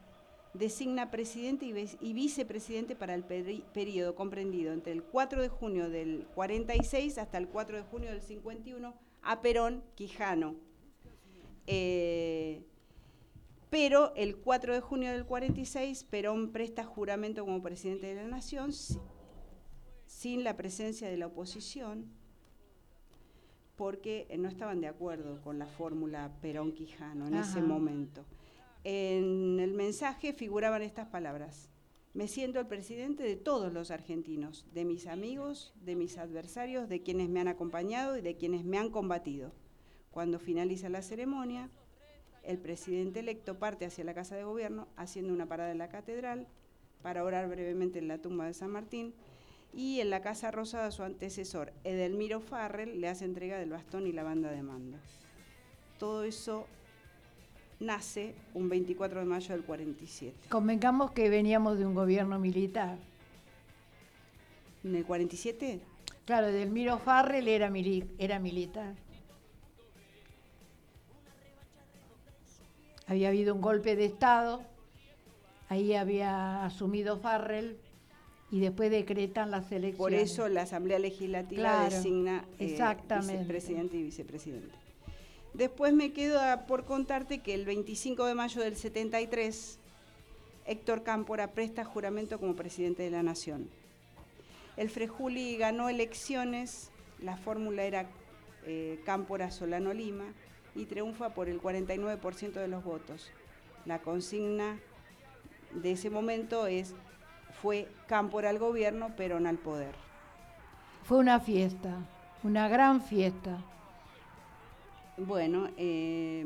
designa presidente y, vicepresidente para el periodo comprendido entre el 4 de junio del 46 hasta el 4 de junio del 51 a Perón Quijano. Eh, pero el 4 de junio del 46 Perón presta juramento como presidente de la Nación sin la presencia de la oposición porque no estaban de acuerdo con la fórmula Perón-Quijano en ese momento. En el mensaje figuraban estas palabras. Me siento el presidente de todos los argentinos, de mis amigos, de mis adversarios, de quienes me han acompañado y de quienes me han combatido. Cuando finaliza la ceremonia, el presidente electo parte hacia la Casa de Gobierno, haciendo una parada en la catedral para orar brevemente en la tumba de San Martín, y en la Casa Rosada su antecesor, Edelmiro Farrell, le hace entrega del bastón y la banda de mando. Todo eso nace un 24 de mayo del 47. Convengamos que veníamos de un gobierno militar. ¿En el 47? Claro, Delmiro Farrell era, mili- era militar. Había habido un golpe de Estado, ahí había asumido Farrell y después decretan las elecciones. Por eso la Asamblea Legislativa Claro, designa eh, vicepresidente y vicepresidente. Después me quedo por contarte que el 25 de mayo del 73, Héctor Cámpora presta juramento como presidente de la Nación. El Frejuli ganó elecciones, la fórmula era eh, Cámpora Solano Lima y triunfa por el 49% de los votos. La consigna de ese momento es fue Cámpora al gobierno, Perón al poder. Fue una fiesta, una gran fiesta. Bueno, eh,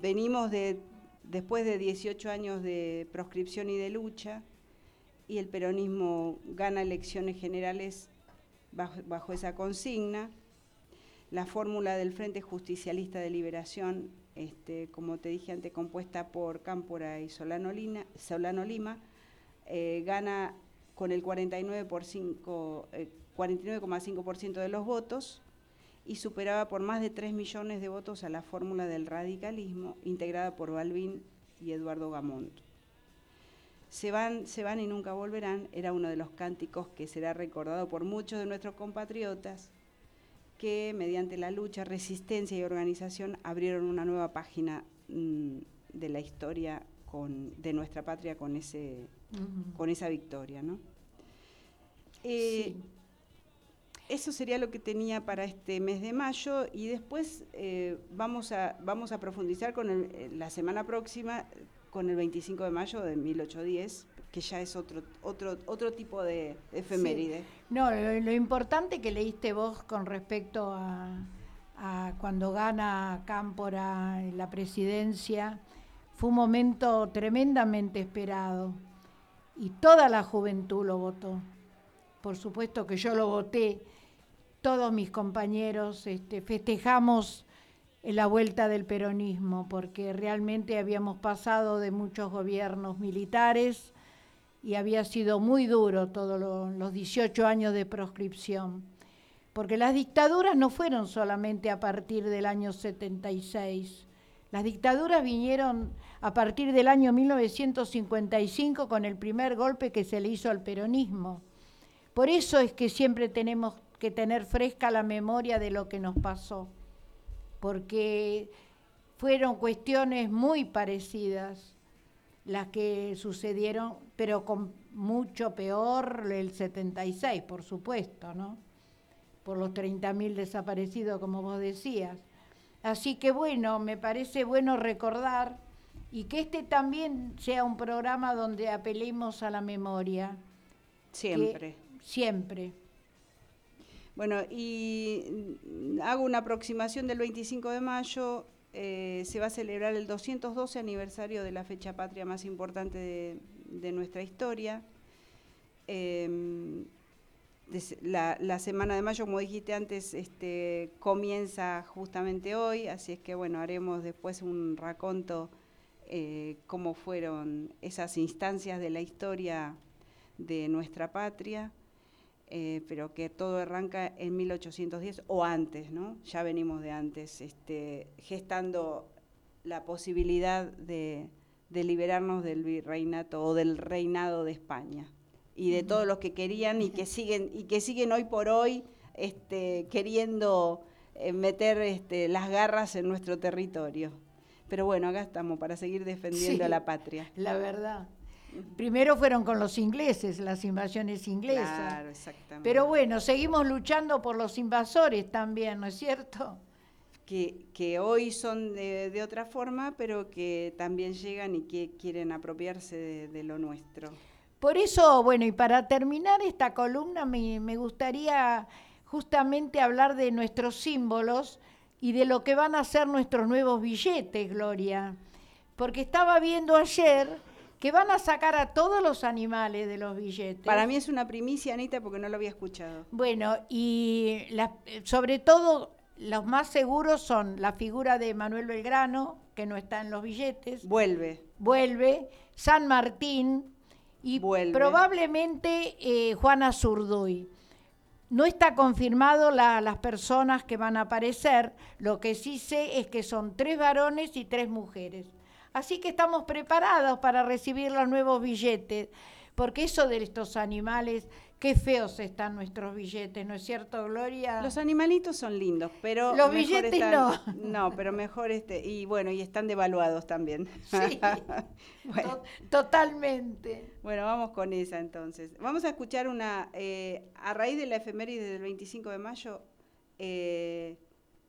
venimos de después de 18 años de proscripción y de lucha y el peronismo gana elecciones generales bajo, esa consigna. La fórmula del Frente Justicialista de Liberación, este, como te dije antes, compuesta por Cámpora y Solano, Lima, eh, gana con el 49 por cinco, eh, 49,5% de los votos y superaba por más de 3 millones de votos a la fórmula del radicalismo integrada por Balbín y Eduardo Gamont. Se van, se van y nunca volverán era uno de los cánticos que será recordado por muchos de nuestros compatriotas que mediante la lucha, resistencia y organización abrieron una nueva página mm, de la historia con- de nuestra patria con, ese, con esa victoria. ¿no? Eh, Sí. Eso sería lo que tenía para este mes de mayo y después eh, vamos, a, vamos a profundizar con eh, la semana próxima con el 25 de mayo de 1810, que ya es otro, otro, otro tipo de efeméride. No, lo, importante que leíste vos con respecto a, a cuando gana Cámpora la presidencia fue un momento tremendamente esperado y toda la juventud lo votó. Por supuesto que yo lo voté, todos mis compañeros este, festejamos la vuelta del peronismo porque realmente habíamos pasado de muchos gobiernos militares y había sido muy duro todos lo- los 18 años de proscripción. Porque las dictaduras no fueron solamente a partir del año 76. Las dictaduras vinieron a partir del año 1955 con el primer golpe que se le hizo al peronismo. Por eso es que siempre tenemos que tener fresca la memoria de lo que nos pasó, porque fueron cuestiones muy parecidas las que sucedieron, pero con mucho peor el 76, por supuesto, ¿no? Por los 30.000 desaparecidos, como vos decías. Así que bueno, me parece bueno recordar y que este también sea un programa donde apelemos a la memoria. Siempre. siempre. Bueno, y hago una aproximación del 25 de mayo. eh, se va a celebrar el 212 aniversario de la fecha patria más importante de, nuestra historia. Em, la semana de mayo, como dijiste antes, este, comienza justamente hoy, así es que bueno, haremos después un raconto eh, cómo fueron esas instancias de la historia de nuestra patria eh, pero que todo arranca en 1810 o antes, ¿no? Ya venimos de antes, este, gestando la posibilidad de, de liberarnos del virreinato o del reinado de España y de todos los que querían y que siguen y que siguen hoy por hoy este, queriendo eh, meter este, las garras en nuestro territorio. Pero bueno, acá estamos para seguir defendiendo Sí. a la patria. La verdad. Primero fueron con los ingleses, las invasiones inglesas. Claro, exactamente. Pero bueno, seguimos luchando por los invasores también, ¿no es cierto? que, que hoy son de, de otra forma, pero que también llegan y que quieren apropiarse de, de lo nuestro. Por eso, bueno, y para terminar esta columna me, me gustaría justamente hablar de nuestros símbolos y de lo que van a ser nuestros nuevos billetes, Gloria. Porque estaba viendo ayer que van a sacar a todos los animales de los billetes. Para mí es una primicia, Anita, porque no lo había escuchado. Bueno, y sobre todo los más seguros son la figura de Manuel Belgrano, que no está en los billetes, Vuelve. vuelve, San Martín Y vuelve. probablemente eh, Juana Zurduy. No está confirmado la- las personas que van a aparecer, lo que sí sé es que son tres varones y tres mujeres. Así que estamos preparados para recibir los nuevos billetes, porque eso de estos animales, qué feos están nuestros billetes, ¿no es cierto, Gloria? Los animalitos son lindos, pero Los billetes están- no, pero mejor este y bueno y están devaluados también. Sí. bueno, To- Totalmente. bueno, vamos con esa entonces. Vamos a escuchar una eh, a raíz de la efeméride del 25 de mayo eh,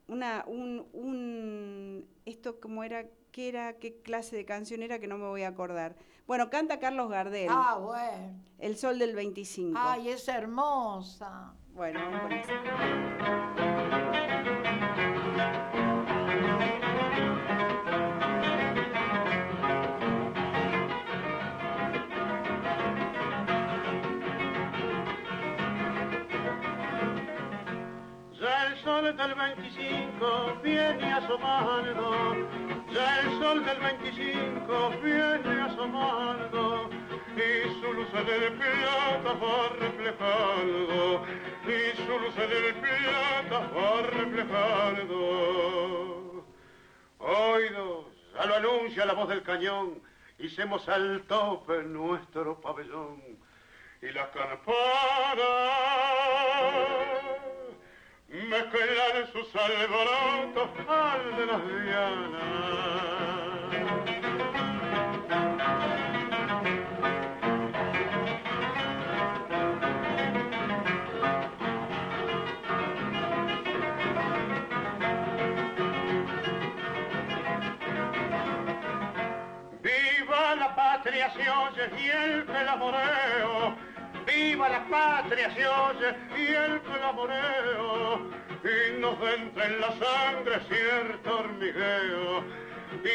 una un, un esto como era qué era qué clase de canción era que no me voy a acordar. Bueno, canta Carlos Gardel, Ah, bueno. El sol del 25. Ay, es hermosa. Bueno, vamos con esa. 25 viene asomando, ya el sol del 25 viene asomando, y su luz del plata va reflejando, y su luz del plata va reflejando. Oídos, ya lo anuncia la voz del cañón, hicemos al tope nuestro pabellón, y las campanas mezclan sus alborotos al de las dianas. Viva la patria se oye y el clamoreo. Viva la patria se oye y el clamoreo. Inocente en la sangre cierto hormigueo.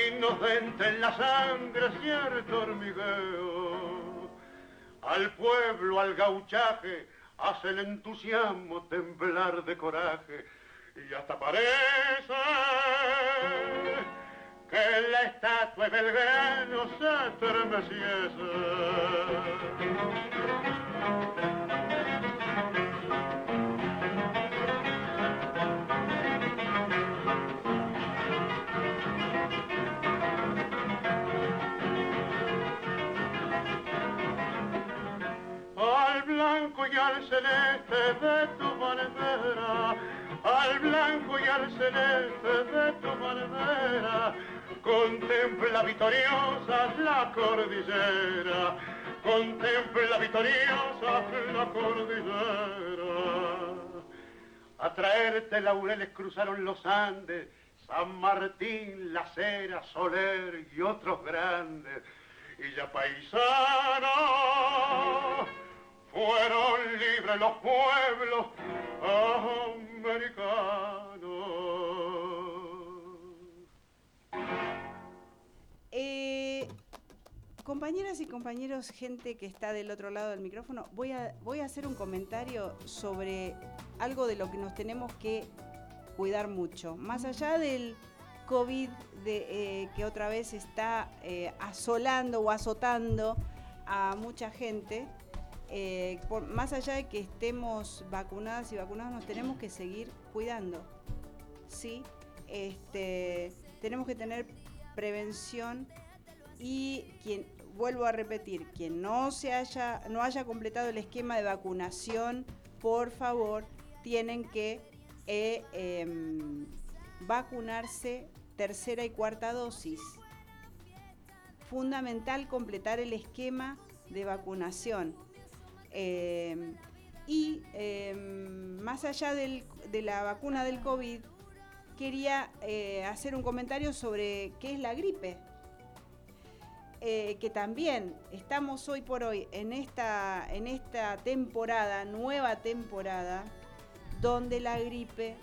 Inocente en la sangre cierto hormigueo. Al pueblo, al gauchaje, hace el entusiasmo temblar de coraje. Y hasta parece que la estatua de Belgrano se estremeciese. Al blanco y al celeste de tu bandera, al blanco y al celeste de tu bandera, contempla victoriosa la cordillera, contempla victoriosa la cordillera. A traerte laureles cruzaron los Andes, San Martín, La Cera, Soler y otros grandes. Y ya paisanos fueron libres los pueblos americanos. Eh, compañeras y compañeros, gente que está del otro lado del micrófono, voy a, voy a hacer un comentario sobre algo de lo que nos tenemos que cuidar mucho. Más allá del COVID de, eh, que otra vez está eh, asolando o azotando a mucha gente, eh, más allá de que estemos vacunadas y vacunados, nos tenemos que seguir cuidando. ¿sí? Este, tenemos que tener prevención y vuelvo a repetir, quien no se haya no haya completado el esquema de vacunación, por favor, tienen que eh, em, vacunarse tercera y cuarta dosis. Fundamental completar el esquema de vacunación. Em, y em, más allá de la vacuna del COVID, quería eh, hacer un comentario sobre qué es la gripe. Eh, que también estamos hoy por hoy en esta, en esta temporada, nueva temporada, donde la gripe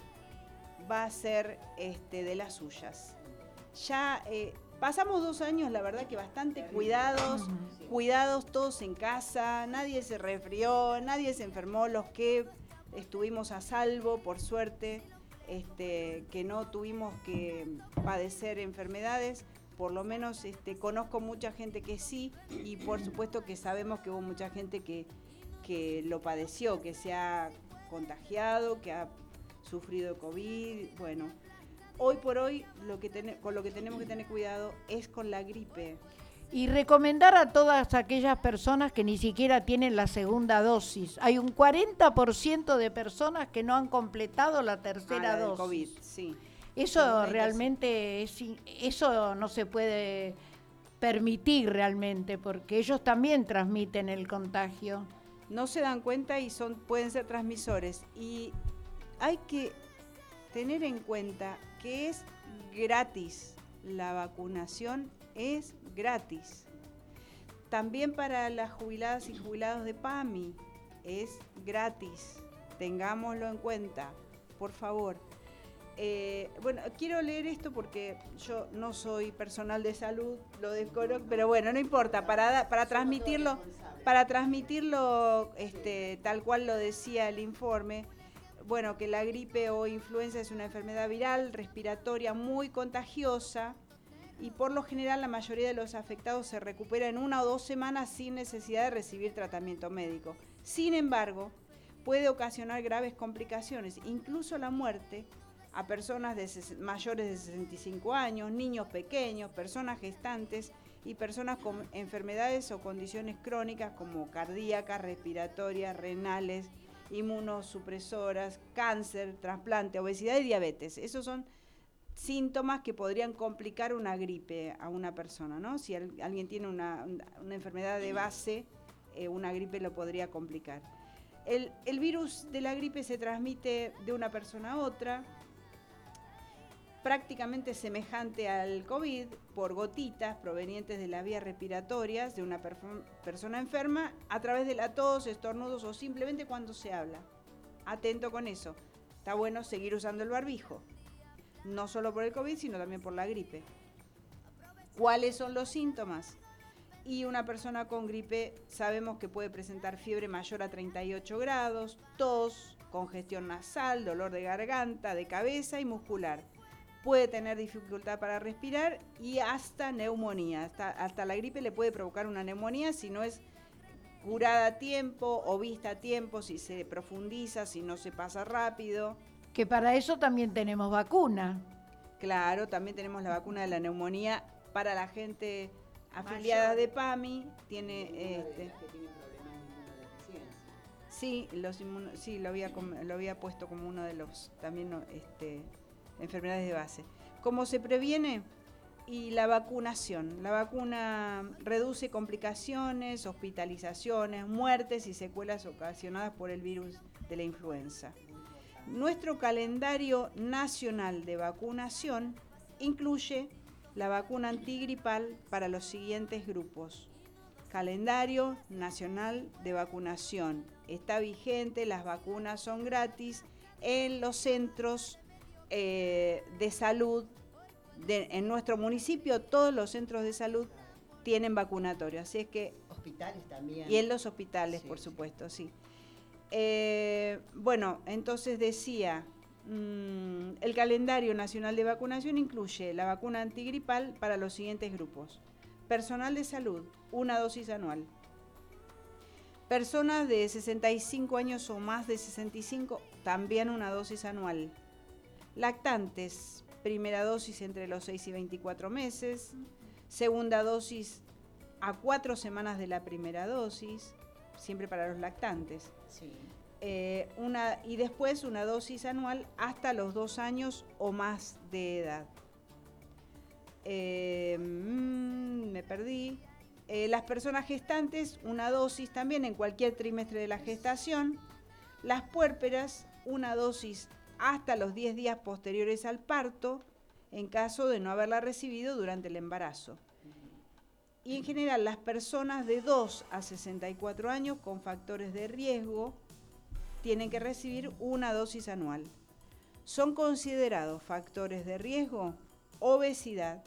va a ser este, de las suyas. Ya eh, pasamos dos años, la verdad que bastante cuidados, cuidados todos en casa, nadie se resfrió, nadie se enfermó, los que estuvimos a salvo, por suerte, este, que no tuvimos que padecer enfermedades, por lo menos este, conozco mucha gente que sí y por supuesto que sabemos que hubo mucha gente que, que lo padeció, que se ha contagiado, que ha sufrido COVID, bueno. Hoy por hoy lo que con lo que tenemos que tener cuidado es con la gripe. Y recomendar a todas aquellas personas que ni siquiera tienen la segunda dosis. Hay un 40% de personas que no han completado la tercera Ah, la dosis. COVID, sí. Eso Realmente es, eso no se puede permitir realmente porque ellos también transmiten el contagio. no se dan cuenta y son, pueden ser transmisores. Y hay que tener en cuenta que es gratis. La vacunación es gratis. También para las jubiladas y jubilados de PAMI es gratis. Tengámoslo en cuenta, por favor. Eh, bueno, quiero leer esto porque yo no soy personal de salud, lo desconozco, pero bueno, no importa, para, para transmitirlo, para transmitirlo este, tal cual lo decía el informe, bueno, que la gripe o influenza es una enfermedad viral, respiratoria, muy contagiosa y por lo general la mayoría de los afectados se recupera en una o dos semanas sin necesidad de recibir tratamiento médico. Sin embargo, puede ocasionar graves complicaciones, incluso la muerte, a personas de mayores de 65 años, niños pequeños, personas gestantes y personas con enfermedades o condiciones crónicas como cardíacas, respiratorias, renales, inmunosupresoras, cáncer, trasplante, obesidad y diabetes. Esos son síntomas que podrían complicar una gripe a una persona, ¿no? Si al- alguien tiene una, una enfermedad de base, eh, una gripe lo podría complicar. El, el virus de la gripe se transmite de una persona a otra, prácticamente semejante al COVID, por gotitas provenientes de las vías respiratorias de una persona enferma, a través de la tos, estornudos o simplemente cuando se habla. Atento con eso. Está bueno seguir usando el barbijo no solo por el COVID, sino también por la gripe. ¿Cuáles son los síntomas? Y una persona con gripe sabemos que puede presentar fiebre mayor a 38 grados, tos, congestión nasal, dolor de garganta, de cabeza y muscular. Puede tener dificultad para respirar y hasta neumonía. Hasta, hasta la gripe le puede provocar una neumonía si no es curada a tiempo o vista a tiempo, si se profundiza, si no se pasa rápido. Que para eso también tenemos vacuna. Claro, también tenemos la vacuna de la neumonía para la gente afiliada de PAMI. Tiene este, sí, los sí, lo había lo había puesto como uno de los también este, enfermedades de base. ¿Cómo se previene? Y la vacunación. La vacuna reduce complicaciones, hospitalizaciones, muertes y secuelas ocasionadas por el virus de la influenza. Nuestro calendario nacional de vacunación incluye la vacuna antigripal para los siguientes grupos. Calendario Nacional de Vacunación. Está vigente, las vacunas son gratis en los centros eh, de salud. de- en nuestro municipio todos los centros de salud tienen vacunatorio, así es que Hospitales también. y en los hospitales, Sí, por supuesto, sí. Eh, bueno, entonces decía, mm, el calendario nacional de vacunación incluye la vacuna antigripal para los siguientes grupos. Personal de salud, una dosis anual. Personas de 65 años o más de 65, también una dosis anual. Lactantes, primera dosis entre los 6 y 24 meses. Segunda dosis a cuatro semanas de la primera dosis, siempre para los lactantes. Sí. Eh, una, y después una dosis anual hasta los dos años o más de edad. Eh, mm, me perdí. Eh, las personas gestantes, una dosis también en cualquier trimestre de la gestación. Las puérperas, una dosis hasta los 10 días posteriores al parto, en caso de no haberla recibido durante el embarazo. Y en general las personas de 2 a 64 años con factores de riesgo tienen que recibir una dosis anual. Son considerados factores de riesgo obesidad,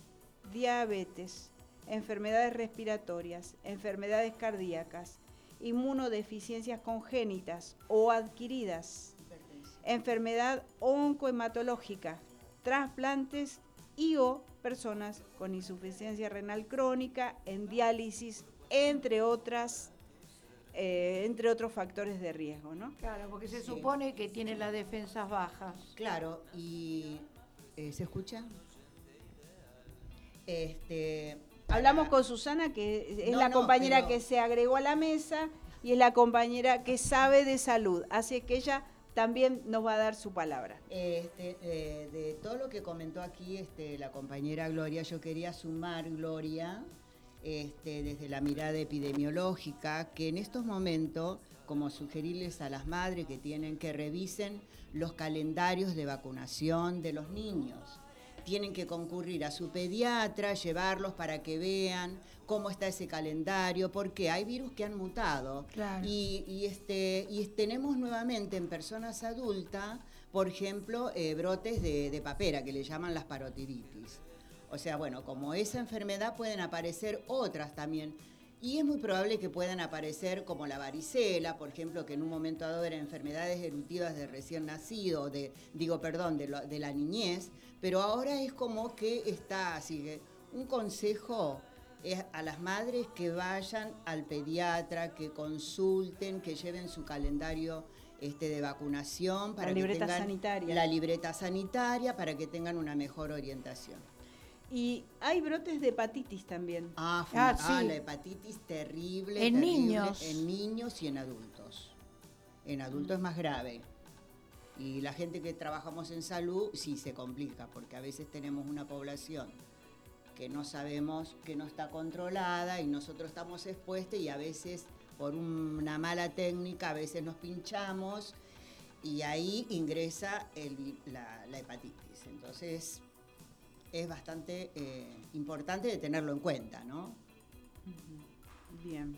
diabetes, enfermedades respiratorias, enfermedades cardíacas, inmunodeficiencias congénitas o adquiridas, enfermedad oncohematológica, trasplantes y o personas con insuficiencia renal crónica, en diálisis, entre otras eh, entre otros factores de riesgo, ¿no? Claro, porque se Sí. supone que tiene las defensas bajas. Claro, y eh, ¿se escucha? Este, Hablamos con Susana, que es No, la no, compañera pero- que se agregó a la mesa y es la compañera que sabe de salud, así que ella también nos va a dar su palabra. Este, eh, de todo lo que comentó aquí este, la compañera Gloria, yo quería sumar, Gloria, este, desde la mirada epidemiológica, que en estos momentos, como sugerirles a las madres que tienen que revisen los calendarios de vacunación de los niños. Tienen que concurrir a su pediatra, llevarlos para que vean cómo está ese calendario, porque hay virus que han mutado. Claro. Y, y, este, y tenemos nuevamente en personas adultas, por ejemplo, eh, brotes de, de papera, que le llaman las parotiditis. O sea, bueno, como esa enfermedad pueden aparecer otras también. Y es muy probable que puedan aparecer como la varicela, por ejemplo, que en un momento dado eran enfermedades erutivas de recién nacido, de, digo, perdón, de, lo- de la niñez, pero ahora es como que está así que un consejo es a las madres que vayan al pediatra, que consulten, que lleven su calendario este, de vacunación para La que libreta tengan sanitaria. la libreta sanitaria para que tengan una mejor orientación. Y hay brotes de hepatitis también. Ah, Ah, ah, sí. la hepatitis terrible. En terrible, niños. En niños y en adultos. En adultos es más grave. Y la gente que trabajamos en salud sí se complica, porque a veces tenemos una población que no sabemos que no está controlada y nosotros estamos expuestos y a veces por una mala técnica, a veces nos pinchamos y ahí ingresa el la, la hepatitis. Entonces es bastante eh, importante de tenerlo en cuenta, ¿no? Bien.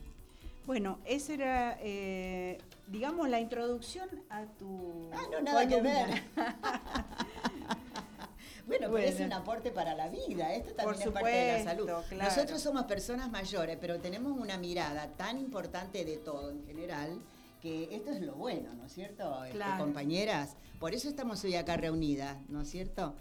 Bueno, esa era, eh, digamos, la introducción a tu. Ah, no, nada que ver. bueno, pero es un aporte para la vida, esto también Por es parte de la salud. claro. Nosotros somos personas mayores, pero tenemos una mirada tan importante de todo en general, que esto es lo bueno, ¿no es cierto, este, Claro. compañeras? Por eso estamos hoy acá reunidas, ¿no es cierto?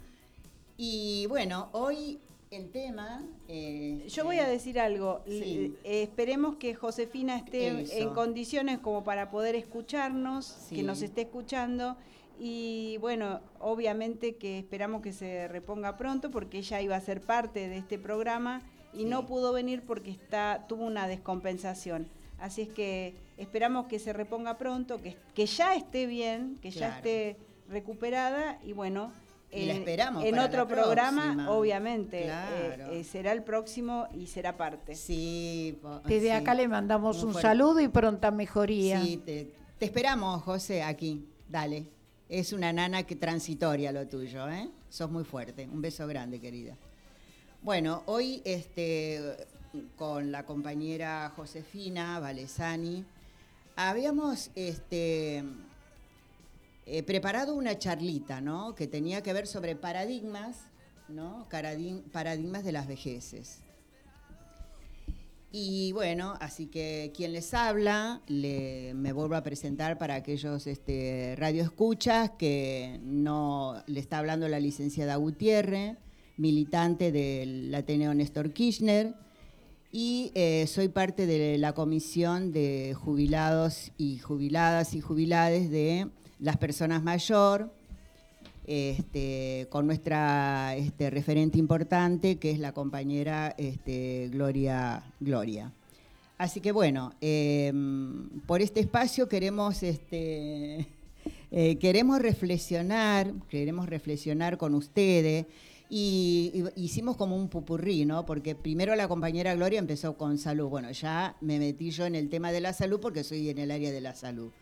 Y bueno, hoy el tema... eh, Yo voy a eh, decir algo. Sí. Eh, esperemos que Josefina esté Eso. en condiciones como para poder escucharnos, Sí. que nos esté escuchando. Y bueno, obviamente que esperamos que se reponga pronto porque ella iba a ser parte de este programa y Sí. no pudo venir porque está, tuvo una descompensación. Así es que esperamos que se reponga pronto, que, que ya esté bien, que ya esté recuperada y bueno. Y la esperamos en para otro la programa, próxima. obviamente, eh, Claro. eh, será el próximo y será parte. Sí. Desde sí. acá le mandamos Muy un fuerte. saludo y pronta mejoría. Sí, te, te esperamos, José, aquí. Dale. Es una nana que transitoria lo tuyo, ¿eh? Sos muy fuerte. Un beso grande, querida. Bueno, hoy este, con la compañera Josefina Valesani habíamos este, eh, preparado una charlita, ¿no? Que tenía que ver sobre paradigmas, ¿no? Paradigmas de las vejeces. Y bueno, así que quien les habla, le, me vuelvo a presentar para aquellos este, radioescuchas que no le está hablando la licenciada Gutiérrez, militante del Ateneo Néstor Kirchner, y eh, soy parte de la comisión de jubilados y jubiladas y jubilades de las personas mayor, este, con nuestra este, referente importante, que es la compañera este, Gloria, Gloria. Así que bueno, eh, por este espacio queremos, eh, queremos reflexionar, queremos reflexionar con ustedes. Y, y hicimos como un pupurrí, ¿no? Porque primero la compañera Gloria empezó con salud. Bueno, ya me metí yo en el tema de la salud porque soy en el área de la salud.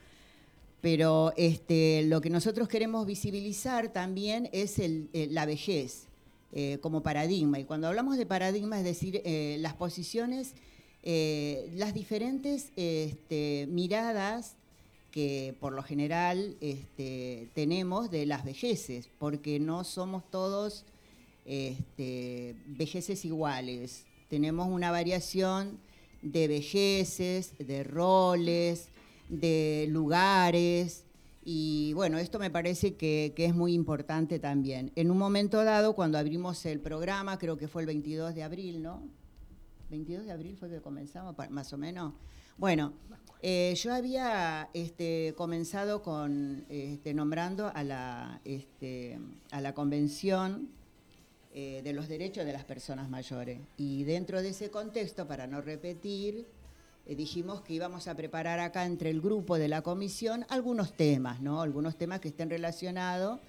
Pero este, lo que nosotros queremos visibilizar también es el- eh, la vejez eh, como paradigma. Y cuando hablamos de paradigma, es decir, eh, las posiciones, las diferentes este, miradas que por lo general este, tenemos de las vejeces, porque no somos todos este, vejeces iguales. Tenemos una variación de vejeces, de roles, de lugares Y bueno, esto me parece que, que es muy importante también. En un momento dado, cuando abrimos el programa, creo que fue el 22 de abril, ¿no? 22 de abril fue que comenzamos, más o menos. Bueno, eh, yo había este, comenzado con este, nombrando a la, este, a la convención eh, de los derechos de las personas mayores. Y dentro de ese contexto, para no repetir, dijimos que íbamos a preparar acá entre el grupo de la comisión algunos temas, ¿no? Algunos temas que estén relacionados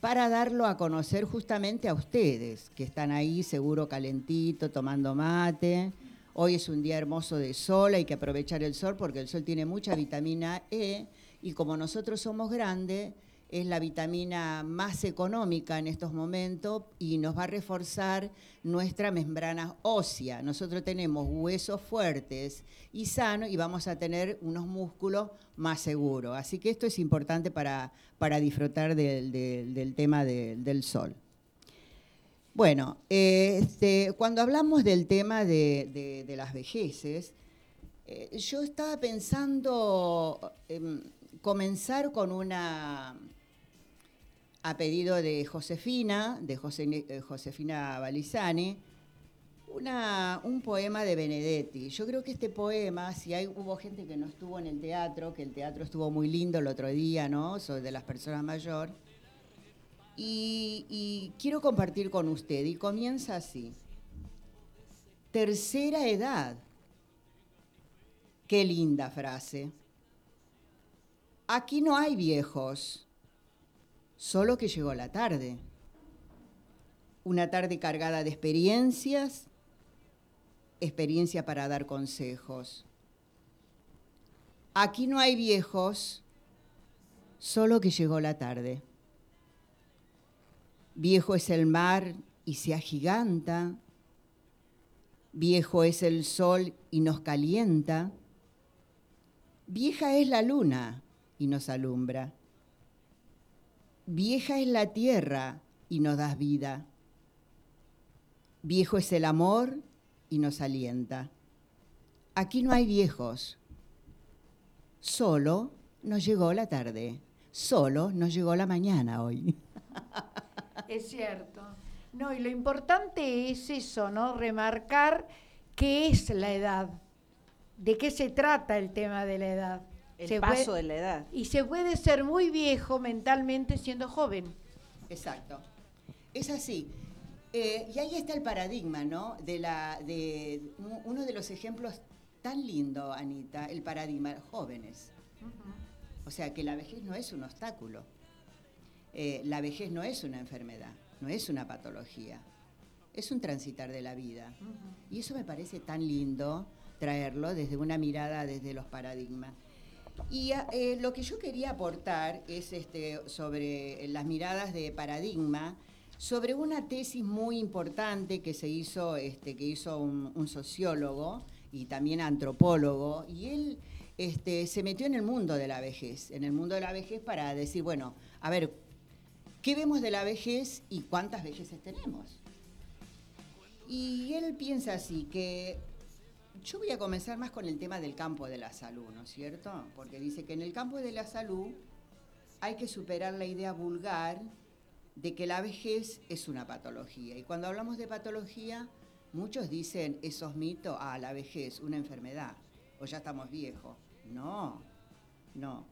para darlo a conocer justamente a ustedes, que están ahí seguro calentito, tomando mate. Hoy es un día hermoso de sol, hay que aprovechar el sol porque el sol tiene mucha vitamina E y como nosotros somos grandes, es la vitamina más económica en estos momentos y nos va a reforzar nuestra membrana ósea. Nosotros tenemos huesos fuertes y sanos y vamos a tener unos músculos más seguros. Así que esto es importante para, para disfrutar del, del- tema de- del sol. Bueno, este, cuando hablamos del tema de, de- de las vejeces, eh, yo estaba pensando em, comenzar con una, a pedido de Josefina, de eh, Josefina Balizani, un poema de Benedetti. Yo creo que este poema, si hay, hubo gente que no estuvo en el teatro, que el teatro estuvo muy lindo el otro día, ¿no? Sobre de las personas mayores. Y, y quiero compartir con usted, y comienza así. Tercera edad. Qué linda frase. Aquí no hay viejos, solo que llegó la tarde. Una tarde cargada de experiencias, experiencia para dar consejos. Aquí no hay viejos, solo que llegó la tarde. Viejo es el mar y se agiganta. Viejo es el sol y nos calienta. Vieja es la luna y nos alumbra. Vieja es la tierra y nos das vida. Viejo es el amor y nos alienta. Aquí no hay viejos. Solo nos llegó la tarde. Solo nos llegó la mañana hoy. Es cierto. No, y lo importante es eso, ¿no? Remarcar qué es la edad, de qué se trata el tema de la edad. El Se paso puede- de la edad. Y se puede ser muy viejo mentalmente siendo joven. Exacto. Es así. Eh, y ahí está el paradigma, ¿no? De la, de uno de los ejemplos tan lindo, Anita, el paradigma, jóvenes. O sea, que la vejez no es un obstáculo. Eh, la vejez no es una enfermedad, no es una patología. Es un transitar de la vida. Y eso me parece tan lindo traerlo desde una mirada desde los paradigmas. Y ah, eh, lo que yo quería aportar es este, sobre las miradas de paradigma, sobre una tesis muy importante que se hizo, este, que hizo un, sociólogo y también antropólogo, y él este, se metió en el mundo de la vejez, en el mundo de la vejez para decir, bueno, a ver, ¿qué vemos de la vejez y cuántas vejeces tenemos? Y él piensa así, que yo voy a comenzar más con el tema del campo de la salud, ¿no es cierto? Porque dice que en el campo de la salud hay que superar la idea vulgar de que la vejez es una patología. Y cuando hablamos de patología, muchos dicen esos mitos, ah, la vejez, una enfermedad, o ya estamos viejos. No, no.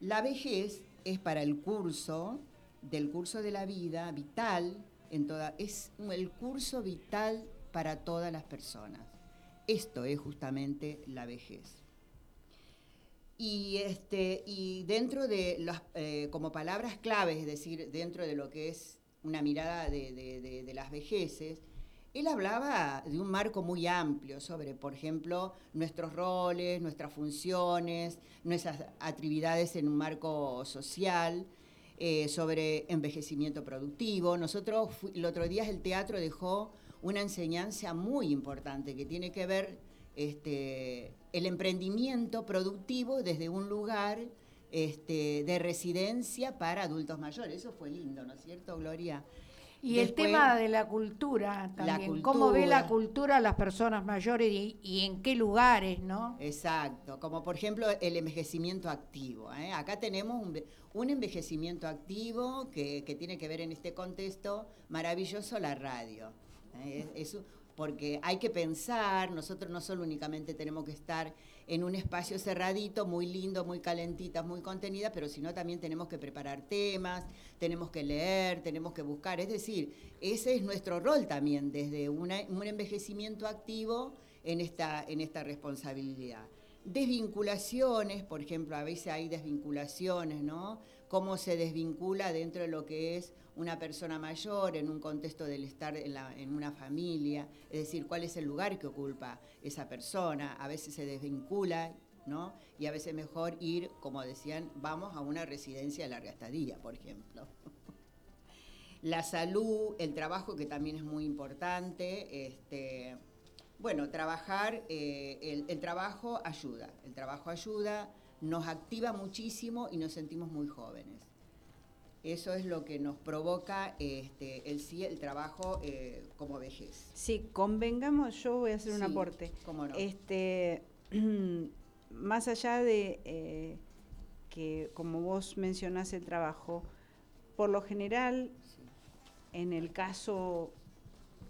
La vejez es para el curso, del curso de la vida vital, en toda, es el curso vital para todas las personas. Esto es justamente la vejez. Y, este, y dentro de las, eh, como palabras claves, es decir, dentro de lo que es una mirada de, de- de- de las vejeces, él hablaba de un marco muy amplio sobre, por ejemplo, nuestros roles, nuestras funciones, nuestras actividades en un marco social, eh, sobre envejecimiento productivo. Nosotros, el otro día el teatro dejó una enseñanza muy importante que tiene que ver este, el emprendimiento productivo desde un lugar este, de residencia para adultos mayores. Eso fue lindo, ¿no es cierto, Gloria? Y el tema de la cultura también, cómo ve la cultura a las personas mayores y, y en qué lugares, ¿no? Exacto, como por ejemplo el envejecimiento activo. ¿eh? Acá tenemos un, un envejecimiento activo que, que tiene que ver en este contexto maravilloso la radio. ¿Eh? Es- porque hay que pensar, nosotros no solo únicamente tenemos que estar en un espacio cerradito, muy lindo, muy calentita, muy contenida, pero sino también tenemos que preparar temas, tenemos que leer, tenemos que buscar. Es decir, ese es nuestro rol también, desde un envejecimiento activo en esta, en esta responsabilidad. Desvinculaciones, por ejemplo, a veces hay desvinculaciones, ¿no? Cómo se desvincula dentro de lo que es una persona mayor en un contexto del estar en, la- en una familia, es decir, cuál es el lugar que ocupa esa persona. A veces se desvincula, ¿no? Y a veces mejor ir, como decían, vamos a una residencia de larga estadía, por ejemplo. La salud, el trabajo, que también es muy importante. Este, bueno, trabajar, eh, el, el trabajo ayuda, el trabajo ayuda, nos activa muchísimo y nos sentimos muy jóvenes. Eso es lo que nos provoca este, el, el trabajo eh, como vejez. Sí, convengamos, yo voy a hacer un aporte. cómo no. Este, más allá de eh, que, como vos mencionás el trabajo, por lo general, en el caso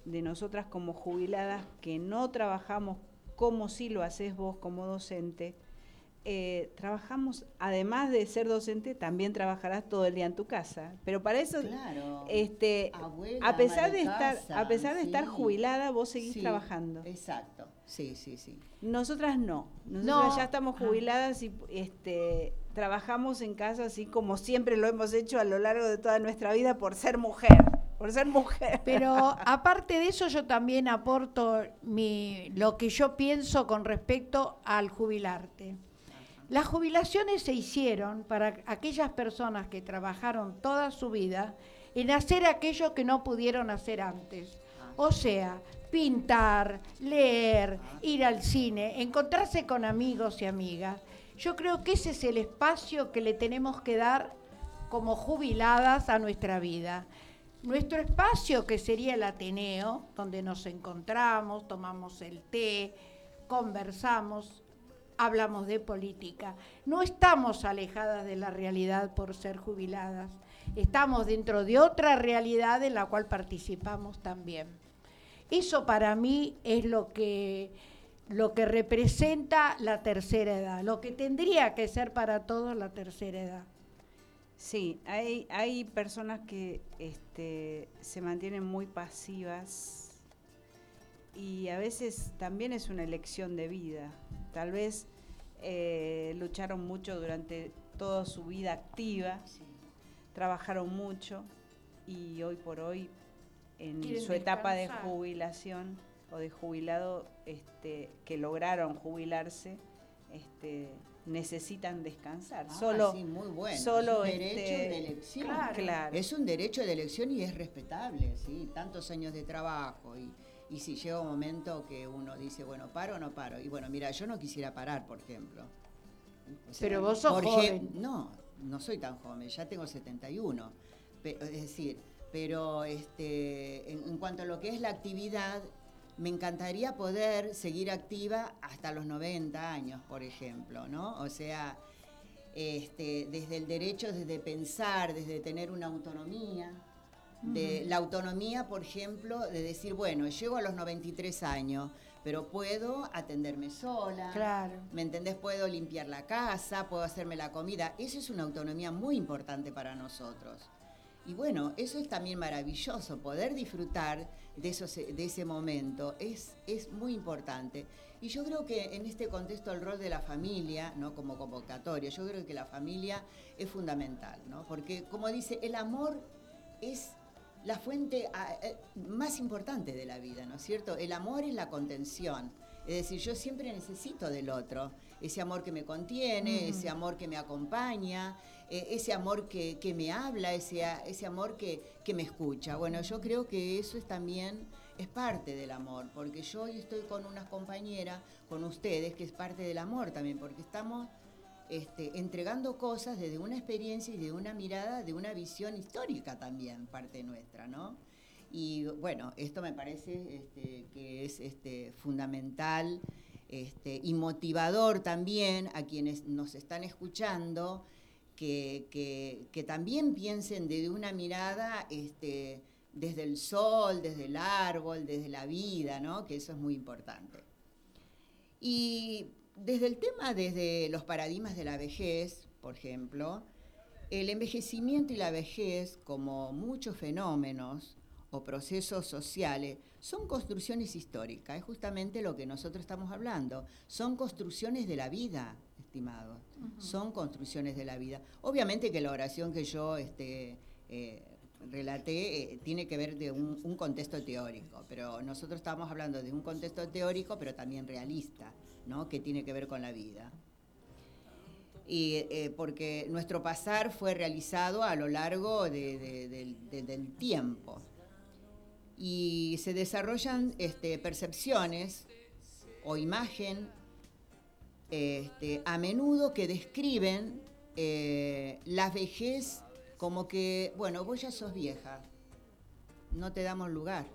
de nosotras como jubiladas que no trabajamos como si lo haces vos como docente, eh, trabajamos, además de ser docente, también trabajarás todo el día en tu casa. Pero para eso, Claro. este, Abuela, a pesar de estar, casa, a pesar de estar jubilada, vos seguís Sí, trabajando. Exacto, sí, sí, sí. Nosotras no. Nosotras No. ya estamos Ah. jubiladas y este, trabajamos en casa así como siempre lo hemos hecho a lo largo de toda nuestra vida por ser mujer. Por ser mujer. Pero aparte de eso, yo también aporto mi, lo que yo pienso con respecto al jubilarte. Las jubilaciones se hicieron para aquellas personas que trabajaron toda su vida en hacer aquello que no pudieron hacer antes. O sea, pintar, leer, ir al cine, encontrarse con amigos y amigas. Yo creo que ese es el espacio que le tenemos que dar como jubiladas a nuestra vida. Nuestro espacio, que sería el Ateneo, donde nos encontramos, tomamos el té, conversamos, hablamos de política. No estamos alejadas de la realidad por ser jubiladas. Estamos dentro de otra realidad en la cual participamos también. Eso para mí es lo que, lo que representa la tercera edad, lo que tendría que ser para todos la tercera edad. Sí, hay, hay personas que este, se mantienen muy pasivas y a veces también es una elección de vida. Tal vez eh, lucharon mucho durante toda su vida activa, trabajaron mucho y hoy por hoy en su etapa de jubilación o de jubilado este, que lograron jubilarse, este, necesitan descansar. Ah, solo sí, muy bueno. solo, es un derecho este, de elección. claro. Claro. Es un derecho de elección y es respetable, ¿sí? Tantos años de trabajo y, y si llega un momento que uno dice, bueno, paro o no paro. Y bueno, mira, yo no quisiera parar, por ejemplo. O sea, Pero vos sos joven. No, no soy tan joven, ya tengo 71. Pe- es decir, pero este, en, en cuanto a lo que es la actividad, me encantaría poder seguir activa hasta los 90 años, por ejemplo, ¿no? O sea, este, desde el derecho, desde pensar, desde tener una autonomía, de la autonomía, por ejemplo, de decir, bueno, llego a los 93 años, pero puedo atenderme sola, Claro. ¿me entendés? Puedo limpiar la casa, puedo hacerme la comida. Eso es una autonomía muy importante para nosotros. Y bueno, eso es también maravilloso, poder disfrutar de, esos, de ese momento es, es muy importante. Y yo creo que en este contexto el rol de la familia, ¿no? como convocatoria, yo creo que la familia es fundamental, ¿no? porque como dice, el amor es la fuente ah, eh, más importante de la vida, ¿no es cierto? El amor es la contención. Es decir, yo siempre necesito del otro, ese amor que me contiene, ese amor que me acompaña, eh, ese amor que, que me habla, ese, ese amor que, que me escucha. Bueno, yo creo que eso es también es parte del amor, porque yo hoy estoy con unas compañeras, con ustedes, que es parte del amor también, porque estamos este, entregando cosas desde una experiencia y de una mirada, de una visión histórica también, parte nuestra, ¿no? Y bueno, esto me parece este, que es este, fundamental y motivador también a quienes nos están escuchando, que, que- también piensen desde una mirada desde el sol, desde el árbol, desde la vida, ¿no? que eso es muy importante. Y desde el tema, desde los paradigmas de la vejez, por ejemplo, el envejecimiento y la vejez, como muchos fenómenos o procesos sociales, son construcciones históricas, es justamente lo que nosotros estamos hablando, son construcciones de la vida, estimados, son construcciones de la vida. Obviamente que la oración que yo este, eh, relaté eh, tiene que ver de un, un contexto teórico, pero nosotros estamos hablando de un contexto teórico, pero también realista, ¿no? que tiene que ver con la vida y, eh, porque nuestro pasar fue realizado a lo largo de- de- del- de- del tiempo. Y se desarrollan este, percepciones o imagen este, a menudo que describen eh, la vejez como que, bueno, vos ya sos vieja, no te damos lugar,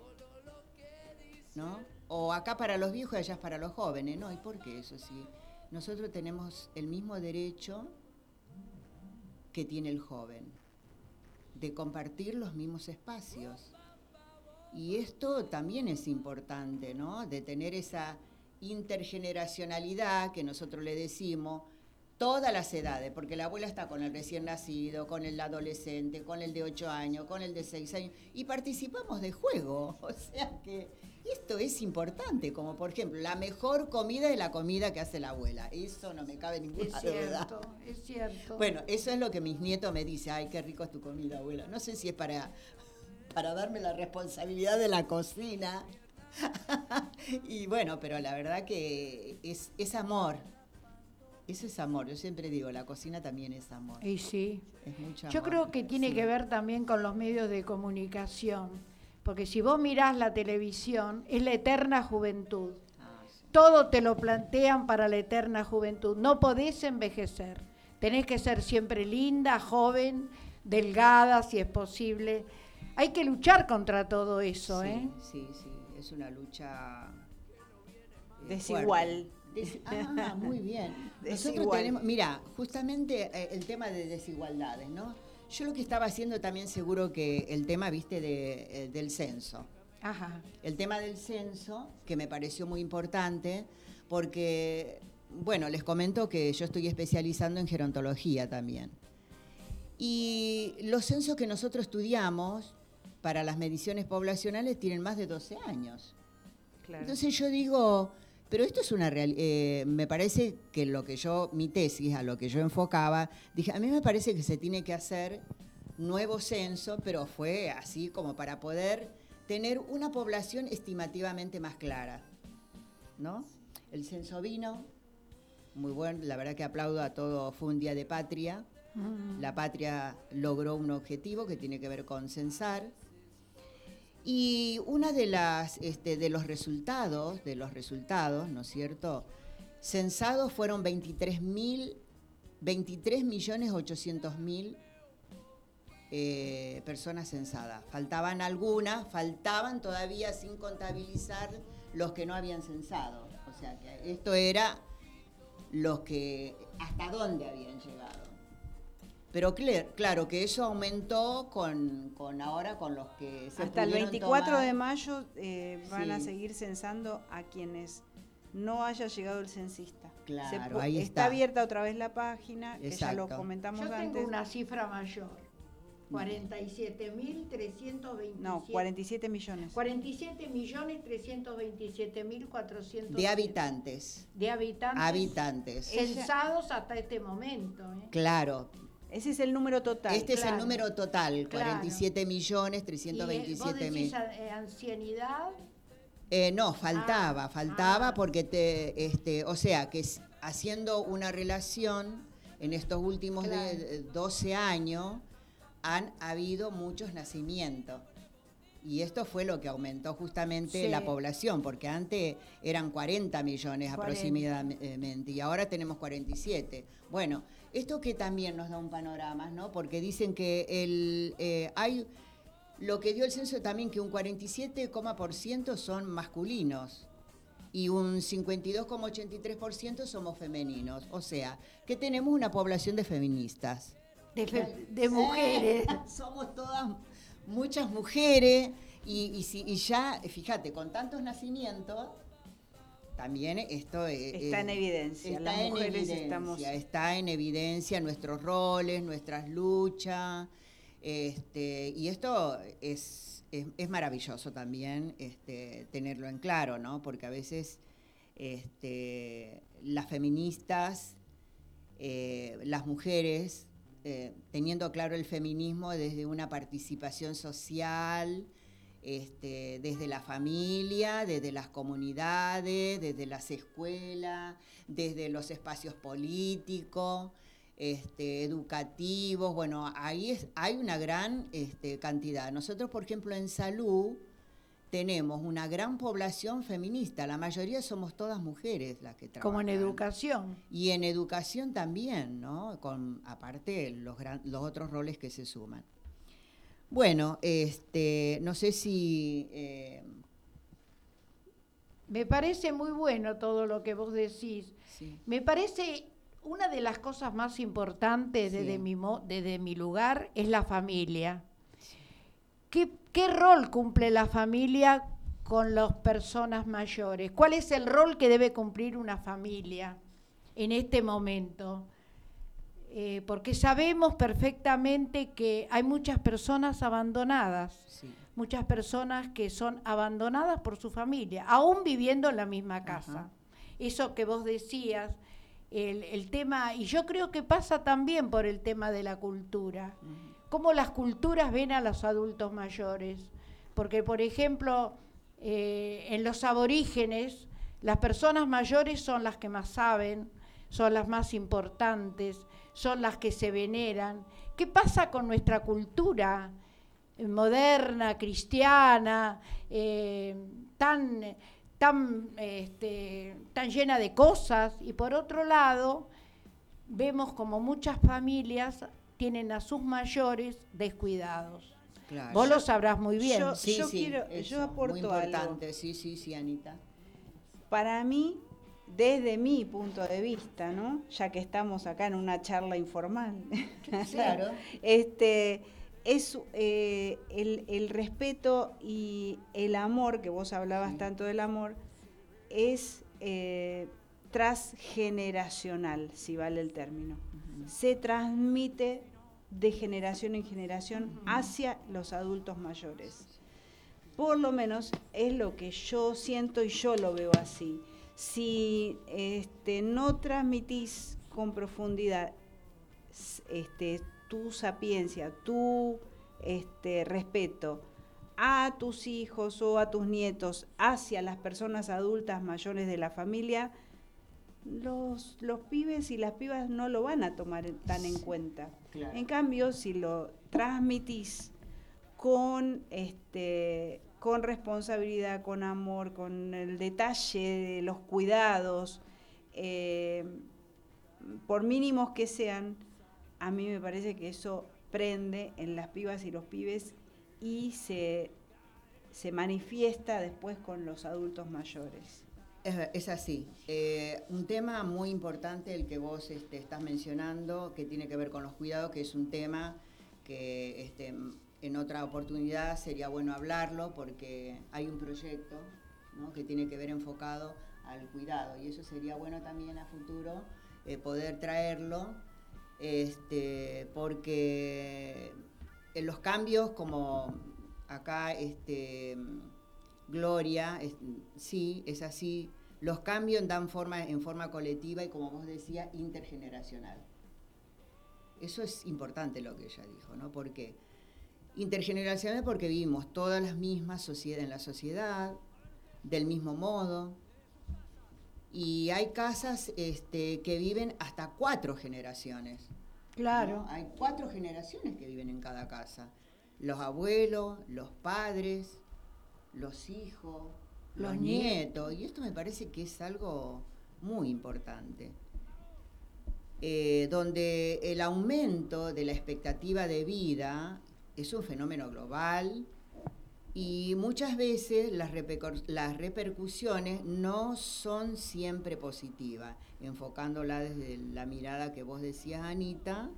¿no? O acá para los viejos y allá para los jóvenes, ¿no? ¿Y por qué eso sí? Nosotros tenemos el mismo derecho que tiene el joven, de compartir los mismos espacios. Y esto también es importante, ¿no? De tener esa intergeneracionalidad que nosotros le decimos, todas las edades, porque la abuela está con el recién nacido, con el adolescente, con el de 8 años, con el de 6 años, y participamos de juego. O sea que esto es importante, como por ejemplo, la mejor comida es la comida que hace la abuela. Eso no me cabe ninguna Es duda. cierto, es cierto. Bueno, eso es lo que mis nietos me dicen, ay, qué rico es tu comida, abuela. No sé si es para, para darme la responsabilidad de la cocina. y bueno, pero la verdad que es, es amor. Eso es amor. Yo siempre digo, la cocina también es amor. Y sí. Es mucho Yo amor. creo que tiene Sí. que ver también con los medios de comunicación, porque si vos mirás la televisión, es la eterna juventud. Ah. Todo te lo plantean para la eterna juventud. No podés envejecer. Tenés que ser siempre linda, joven, delgada, si es posible. Hay que luchar contra todo eso, sí, ¿eh? sí, sí, es una lucha eh, Desigual. Des- ah, muy bien. Nosotros Desigual. tenemos, mira, justamente eh, el tema de desigualdades, ¿no? Yo lo que estaba haciendo también seguro que el tema, viste, de, eh, del censo. Ajá. El tema del censo, que me pareció muy importante, porque, bueno, les comento que yo estoy especializando en gerontología también. Y los censos que nosotros estudiamos para las mediciones poblacionales tienen más de 12 años. Claro. Entonces yo digo, pero esto es una realidad, me parece que lo que yo, mi tesis, a lo que yo enfocaba, dije, a mí me parece que se tiene que hacer nuevo censo, pero fue así como para poder tener una población estimativamente más clara, ¿no? El censo vino, muy bueno, la verdad que aplaudo a todo, fue un día de patria, Mm. la patria logró un objetivo que tiene que ver con censar. Y una de las este, de los resultados, de los resultados, ¿no es cierto? Censados fueron 23 mil, 23 millones 800 mil eh, personas censadas. Faltaban algunas, faltaban todavía sin contabilizar los que no habían censado. O sea que esto era los que hasta dónde habían llegado. Pero claro que eso aumentó con, con ahora con los que se Hasta el pudieron 24 de mayo eh, van a seguir censando a quienes no haya llegado el censista. Claro, ahí está está. abierta otra vez la página, que ya lo Exacto. comentamos Yo antes. tengo una cifra mayor. 47.327. No, 47 millones. 47 millones 327 mil 400 de habitantes. de habitantes Habitantes. censados hasta este momento. ¿eh? Claro. Ese es el número total. Este es el número total, Claro. 47 millones Y, eh, 327 ¿Vos decís mil. eh, ancianidad? Eh, no, faltaba, Ah, faltaba ah. porque te, este, o sea, que haciendo una relación en estos últimos Claro. de 12 años han habido muchos nacimientos. Y esto fue lo que aumentó justamente Sí. la población, porque antes eran 40 millones 40. aproximadamente y ahora tenemos 47. Bueno, esto que también nos da un panorama, ¿no? Porque dicen que el, eh, hay lo que dio el censo también que un 47,% son masculinos y un 52,83% somos femeninos. O sea, que tenemos una población de feministas. De, fe- de mujeres. Somos todas muchas mujeres y, y si- y ya, fíjate, con tantos nacimientos, también esto eh, Está en eh, evidencia. Está Las en mujeres evidencia, estamos. está en evidencia nuestros roles, nuestras luchas, este, y esto es, es, es maravilloso también este, tenerlo en claro, ¿no? Porque a veces este, las feministas, eh, las mujeres, eh, teniendo claro el feminismo desde una participación social, este, desde la familia, desde las comunidades, desde las escuelas, desde los espacios políticos, este, educativos. Bueno, ahí es, hay una gran este, cantidad. Nosotros, por ejemplo, en salud tenemos una gran población feminista. La mayoría somos todas mujeres las que trabajan. Como en educación. Y en educación también, ¿no? Con, aparte, los, gran- los otros roles que se suman. Bueno, este, no sé si... eh, Me parece muy bueno todo lo que vos decís. sí. Me parece una de las cosas más importantes Sí. desde, mi, mo- desde mi lugar es la familia. ¿Qué, qué rol cumple la familia con las personas mayores? ¿Cuál es el rol que debe cumplir una familia en este momento? Eh, porque sabemos perfectamente que hay muchas personas abandonadas Sí. muchas personas que son abandonadas por su familia, aún viviendo en la misma casa. Ajá. Eso que vos decías, el, el tema, y yo creo que pasa también por el tema de la cultura, cómo las culturas ven a los adultos mayores. Porque, por ejemplo, eh, en los aborígenes, las personas mayores son las que más saben, son las más importantes, son las que se veneran. ¿Qué pasa con nuestra cultura? eh, moderna, cristiana, eh, tan, tan, este, tan llena de cosas. Y por otro lado, vemos como muchas familias tienen a sus mayores descuidados. Claro. Vos lo sabrás muy bien. Yo- Sí, sí, quiero- eso, yo aporto muy algo. importante, sí, sí, sí, Anita. Para mí, desde mi punto de vista, ¿no? Ya que estamos acá en una charla informal. Claro. Este es eh, el, el respeto y el amor, que vos hablabas tanto del amor, es eh, transgeneracional, si vale el término. Se transmite de generación en generación hacia los adultos mayores. Por lo menos es lo que yo siento y yo lo veo así. Si este, no transmitís con profundidad este, tu sapiencia, tu este, respeto a tus hijos o a tus nietos hacia las personas adultas mayores de la familia, los, los pibes y las pibas no lo van a tomar tan en cuenta. Claro. En cambio, si lo transmitís con este con responsabilidad, con amor, con el detalle de los cuidados, eh, por mínimos que sean, a mí me parece que eso prende en las pibas y los pibes y se, se manifiesta después con los adultos mayores. Es, así. Eh, un tema muy importante el que vos este, estás mencionando, que tiene que ver con los cuidados, que es un tema que este, en otra oportunidad sería bueno hablarlo porque hay un proyecto que tiene que ver enfocado al cuidado y eso sería bueno también a futuro eh, poder traerlo este, porque en los cambios como acá este, Gloria, sí, es así. Los cambios dan forma en forma colectiva y, como vos decías, intergeneracional. Eso es importante lo que ella dijo, ¿no? Porque intergeneracional porque vivimos todas las mismas sociedad, en la sociedad, del mismo modo. Y hay casas este, que viven hasta cuatro generaciones. Claro. ¿no? Hay cuatro generaciones que viven en cada casa. Los abuelos, los padres, los hijos, los, Los nietos. Y esto me parece que es algo muy importante. Eh, donde el aumento de la expectativa de vida es un fenómeno global y muchas veces las, repercu- las repercusiones no son siempre positivas, enfocándola desde la mirada que vos decías, Anita,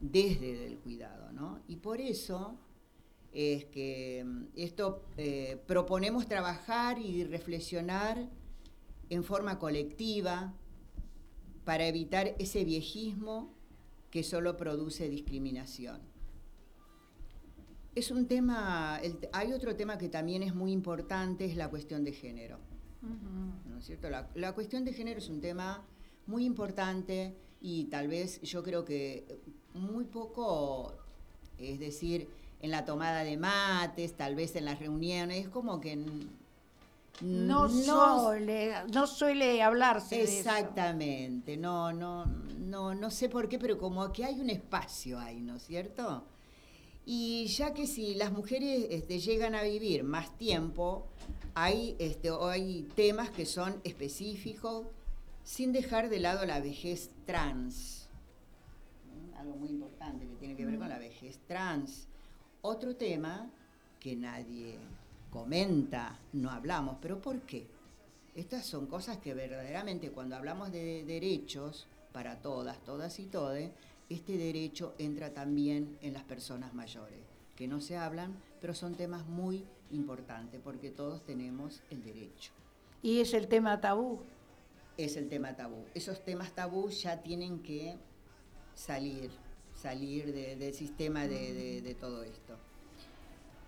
desde el cuidado, ¿no? Y por eso es que mm, esto eh, proponemos trabajar y reflexionar en forma colectiva para evitar ese viejismo que solo produce discriminación. Es un tema, el- hay otro tema que también es muy importante, es la cuestión de género. ¿no es cierto? La, la cuestión de género es un tema muy importante y tal vez yo creo que muy poco, es decir, en la tomada de mates, tal vez en las reuniones, es como que n- No, suele, no suele hablarse de eso. Exactamente, no, no, no, no sé por qué, pero como que hay un espacio ahí, ¿no es cierto? Y ya que si las mujeres este, llegan a vivir más tiempo, hay, este, hay temas que son específicos sin dejar de lado la vejez trans. Algo muy importante que tiene que ver con la vejez trans. Otro tema que nadie comenta, no hablamos, pero ¿por qué? Estas son cosas que verdaderamente cuando hablamos de derechos para todas, todas y todes, este derecho entra también en las personas mayores, que no se hablan, pero son temas muy importantes porque todos tenemos el derecho. Y es el tema tabú. Es el tema tabú. Esos temas tabú ya tienen que salir, salir de- del sistema de, de- de todo esto.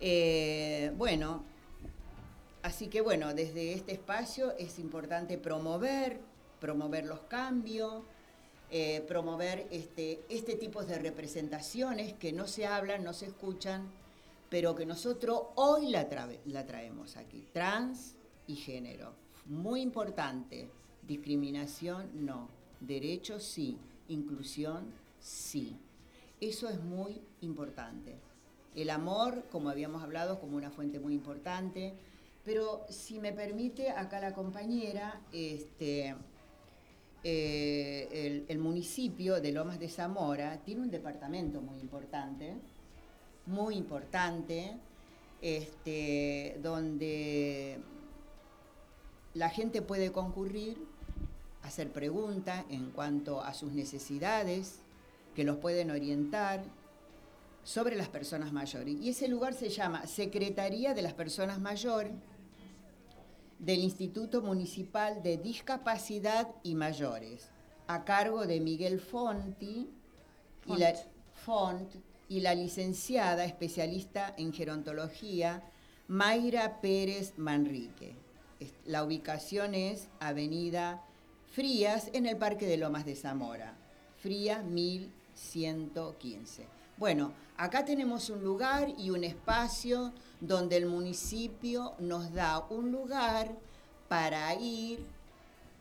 Eh, bueno, así que bueno, desde este espacio es importante promover, promover los cambios, eh, promover este, este tipo de representaciones que no se hablan, no se escuchan, pero que nosotros hoy la, trae- la traemos aquí. Trans y género. Muy importante. Discriminación no. Derechos sí. Inclusión sí. Eso es muy importante. El amor, como habíamos hablado, como una fuente muy importante. Pero si me permite, acá la compañera, este, eh, el, el municipio de Lomas de Zamora tiene un departamento muy importante, muy importante, este, donde la gente puede concurrir, hacer preguntas en cuanto a sus necesidades, que los pueden orientar sobre las personas mayores. Y ese lugar se llama Secretaría de las Personas Mayores del Instituto Municipal de Discapacidad y Mayores, a cargo de Miguel Fonti y la, Font y la licenciada especialista en gerontología Mayra Pérez Manrique. La ubicación es Avenida Frías en el Parque de Lomas de Zamora, Frías 1115. Bueno, acá tenemos un lugar y un espacio donde el municipio nos da un lugar para ir,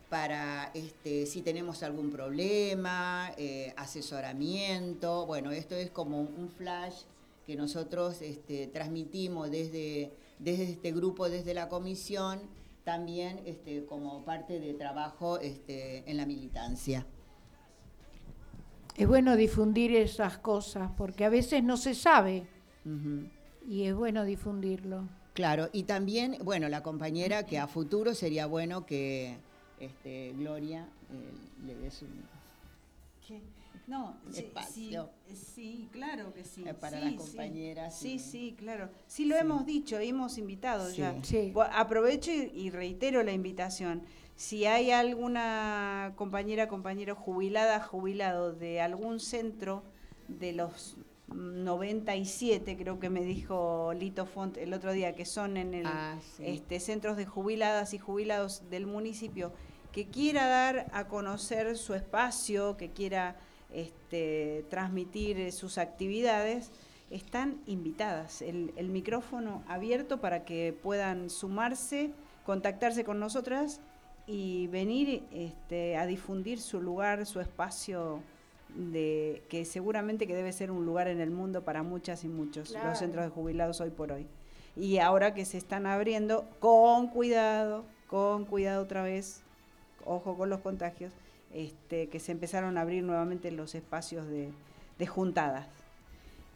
para este, si tenemos algún problema, eh, asesoramiento. Bueno, esto es como un flash que nosotros este, transmitimos desde, desde este grupo, desde la comisión, también este, como parte de trabajo este, en la militancia. Es bueno difundir esas cosas porque a veces no se sabe y es bueno difundirlo. Claro, y también, bueno, la compañera que a futuro sería bueno que este, Gloria eh, le des un... ¿Qué? No, sí, Espacio. sí, sí, claro que sí. Eh, para sí, las sí. compañeras, Sí, sí. sí, claro. Sí, lo Sí. hemos dicho, hemos invitado Sí. ya. Aprovecho y, y reitero la invitación. Si hay alguna compañera, compañero jubilada, jubilado de algún centro de los 97, creo que me dijo Lito Font el otro día, que son en el Ah, sí. este, centros de jubiladas y jubilados del municipio, que quiera dar a conocer su espacio, que quiera este, transmitir sus actividades, están invitadas. El, el micrófono abierto para que puedan sumarse, contactarse con nosotras y venir este, a difundir su lugar, su espacio, de, que seguramente que debe ser un lugar en el mundo para muchas y muchos, Claro. los centros de jubilados hoy por hoy. Y ahora que se están abriendo, con cuidado, con cuidado otra vez, ojo con los contagios, este, que se empezaron a abrir nuevamente los espacios de, de juntadas.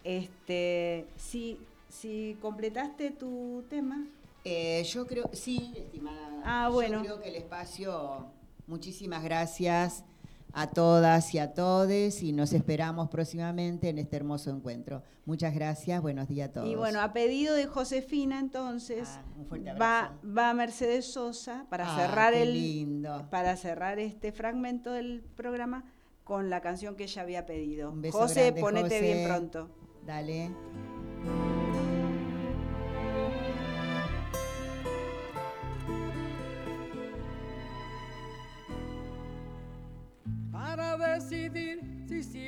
Este, si, si completaste tu tema. Eh, yo creo, sí, estimada. Ah, bueno. Yo creo que el espacio, muchísimas gracias a todas y a todes y nos esperamos próximamente en este hermoso encuentro. Muchas gracias, buenos días a todos. Y bueno, a pedido de Josefina, entonces, Ah, un fuerte va, va Mercedes Sosa para Ah, cerrar el lindo. para cerrar este fragmento del programa con la canción que ella había pedido. Un beso José, grande, ponete José. bien pronto. Dale.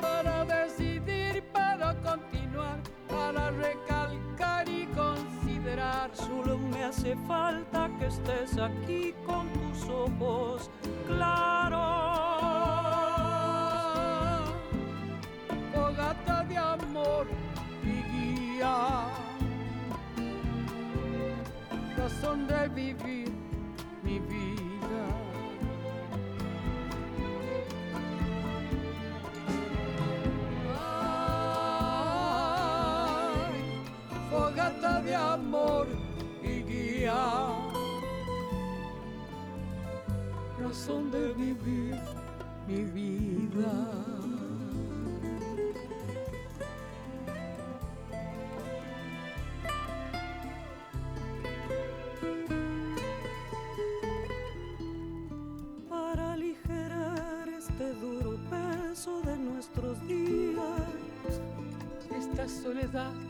Para decidir, para continuar, para recalcar y considerar. Solo me hace falta que estés aquí con tus ojos claros. Fogata de amor y guía. Razón de vivir mi vida. Fogata de amor y guía. Razón de vivir mi vida. para aligerar este duro peso de nuestros días. esta soledad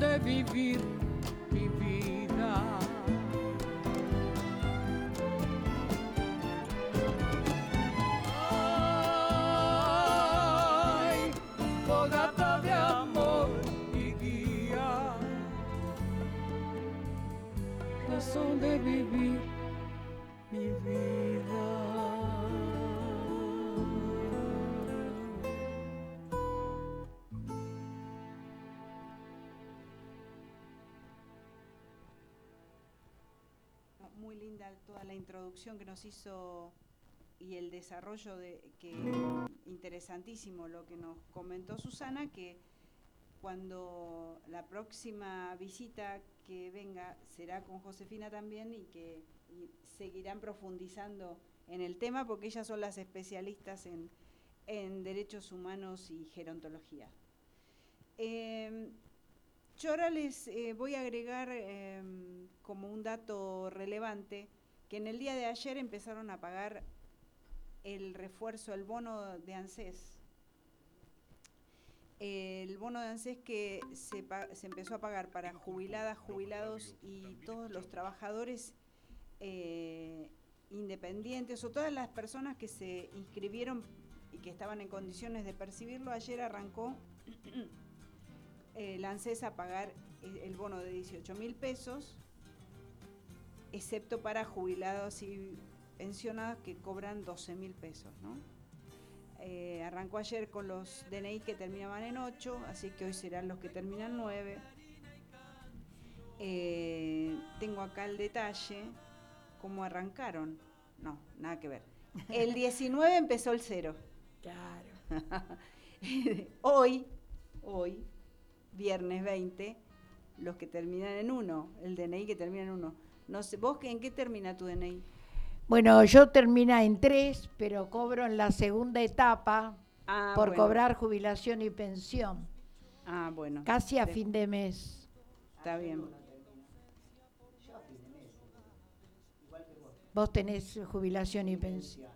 de vivir la introducción que nos hizo y el desarrollo de que interesantísimo lo que nos comentó Susana que cuando la próxima visita que venga será con Josefina también y que seguirán profundizando en el tema porque ellas son las especialistas en, en derechos humanos y gerontología. Eh, yo ahora les eh, voy a agregar eh, como un dato relevante que en el día de ayer empezaron a pagar el refuerzo, el bono de ANSES. El bono de ANSES que se, se empezó a pagar para jubiladas, jubilados y todos los trabajadores eh, independientes o todas las personas que se inscribieron y que estaban en condiciones de percibirlo, ayer arrancó el ANSES a pagar el bono de 18 mil pesos, excepto para jubilados y pensionados que cobran 12 mil pesos. ¿no? Eh, arrancó ayer con los DNI que terminaban en 8, así que hoy serán los que terminan 9. Eh, tengo acá el detalle, cómo arrancaron. No, nada que ver. El 19 empezó el 0. Claro. hoy, hoy, viernes 20, los que terminan en 1, el DNI que termina en 1. No sé, ¿vos en qué termina tu DNI? Bueno, yo termina en 3, pero cobro en la segunda etapa Ah, por bueno. cobrar jubilación y pensión, Ah, bueno. casi a fin de mes. Está bien. Vos tenés jubilación y pensión.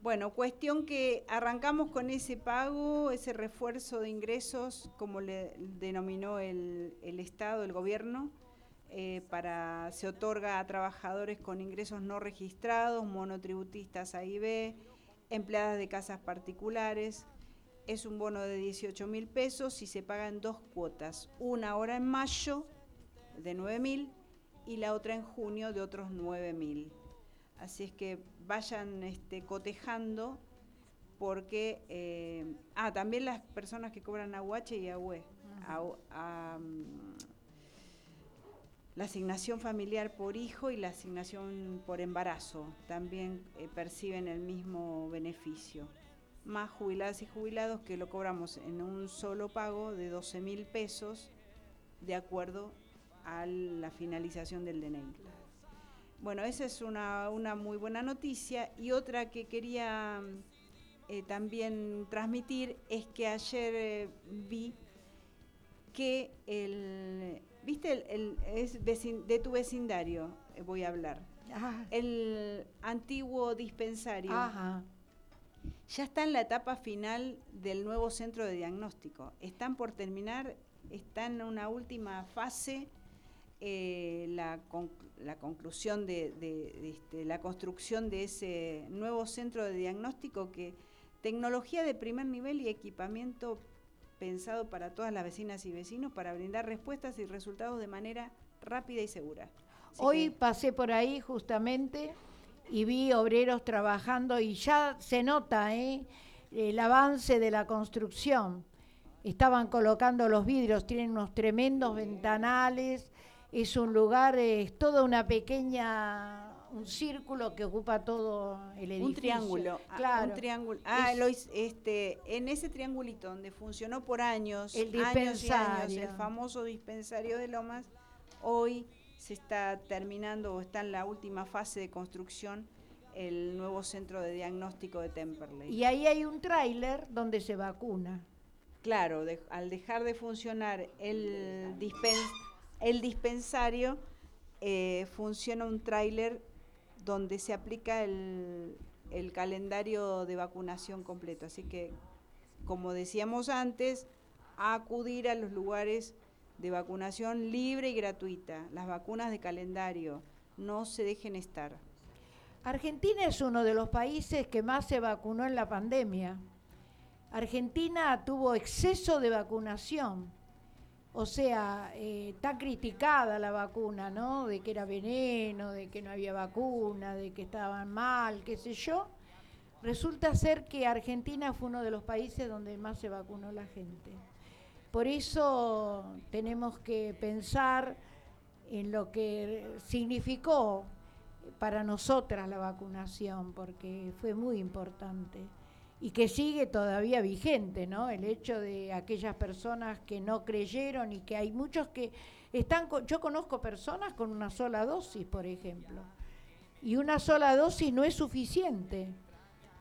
Bueno, cuestión que arrancamos con ese pago, ese refuerzo de ingresos, como le denominó el, el Estado, el gobierno, eh, para se otorga a trabajadores con ingresos no registrados, monotributistas A y B, empleadas de casas particulares. Es un bono de 18 mil pesos y se paga en dos cuotas, una ahora en mayo de 9 mil y la otra en junio de otros 9 mil. Así es que vayan este, cotejando porque... eh, ah, también las personas que cobran AUH y. Au- am, la asignación familiar por hijo y la asignación por embarazo también eh, perciben el mismo beneficio. Más jubiladas y jubilados que lo cobramos en un solo pago de 12 mil pesos de acuerdo a la finalización del DNI. Bueno, esa es una, una muy buena noticia. Y otra que quería eh, también transmitir es que ayer eh, vi que el, viste, el, el- es vecin- de tu vecindario, eh, voy a hablar, Ah, el antiguo dispensario Ajá. ya está en la etapa final del nuevo centro de diagnóstico. Están por terminar, está en una última fase eh, la, con- la conclusión de, de- de este, la construcción de ese nuevo centro de diagnóstico que tecnología de primer nivel y equipamiento pensado para todas las vecinas y vecinos para brindar respuestas y resultados de manera rápida y segura. Así Hoy que- pasé por ahí justamente y vi obreros trabajando y ya se nota ¿eh? el avance de la construcción. Estaban colocando los vidrios, tienen unos tremendos ventanales, es un lugar, es toda una pequeña, un círculo que ocupa todo el edificio. Un triángulo, ah, claro. un triángulo. Ah, Es- lo este, en ese triangulito donde funcionó por años, El años y años, dispensario. el famoso dispensario de Lomas, hoy se está terminando o está en la última fase de construcción el nuevo centro de diagnóstico de Temperley. Y ahí hay un tráiler donde se vacuna. Claro, de- al dejar de funcionar el, dispen- el dispensario, eh, funciona un tráiler donde se aplica el, el calendario de vacunación completo. Así que, como decíamos antes, acudir a los lugares de vacunación libre y gratuita. Las vacunas de calendario, no se dejen estar. Argentina es uno de los países que más se vacunó en la pandemia. Argentina tuvo exceso de vacunación. O sea, eh, está criticada la vacuna, ¿no? De que era veneno, de que no había vacuna, de que estaban mal, qué sé yo. Resulta ser que Argentina fue uno de los países donde más se vacunó la gente. Por eso tenemos que pensar en lo que significó para nosotras la vacunación, porque fue muy importante y que sigue todavía vigente, ¿no? El hecho de aquellas personas que no creyeron y que hay muchos que Están co- yo conozco personas con una sola dosis, por ejemplo, y una sola dosis no es suficiente.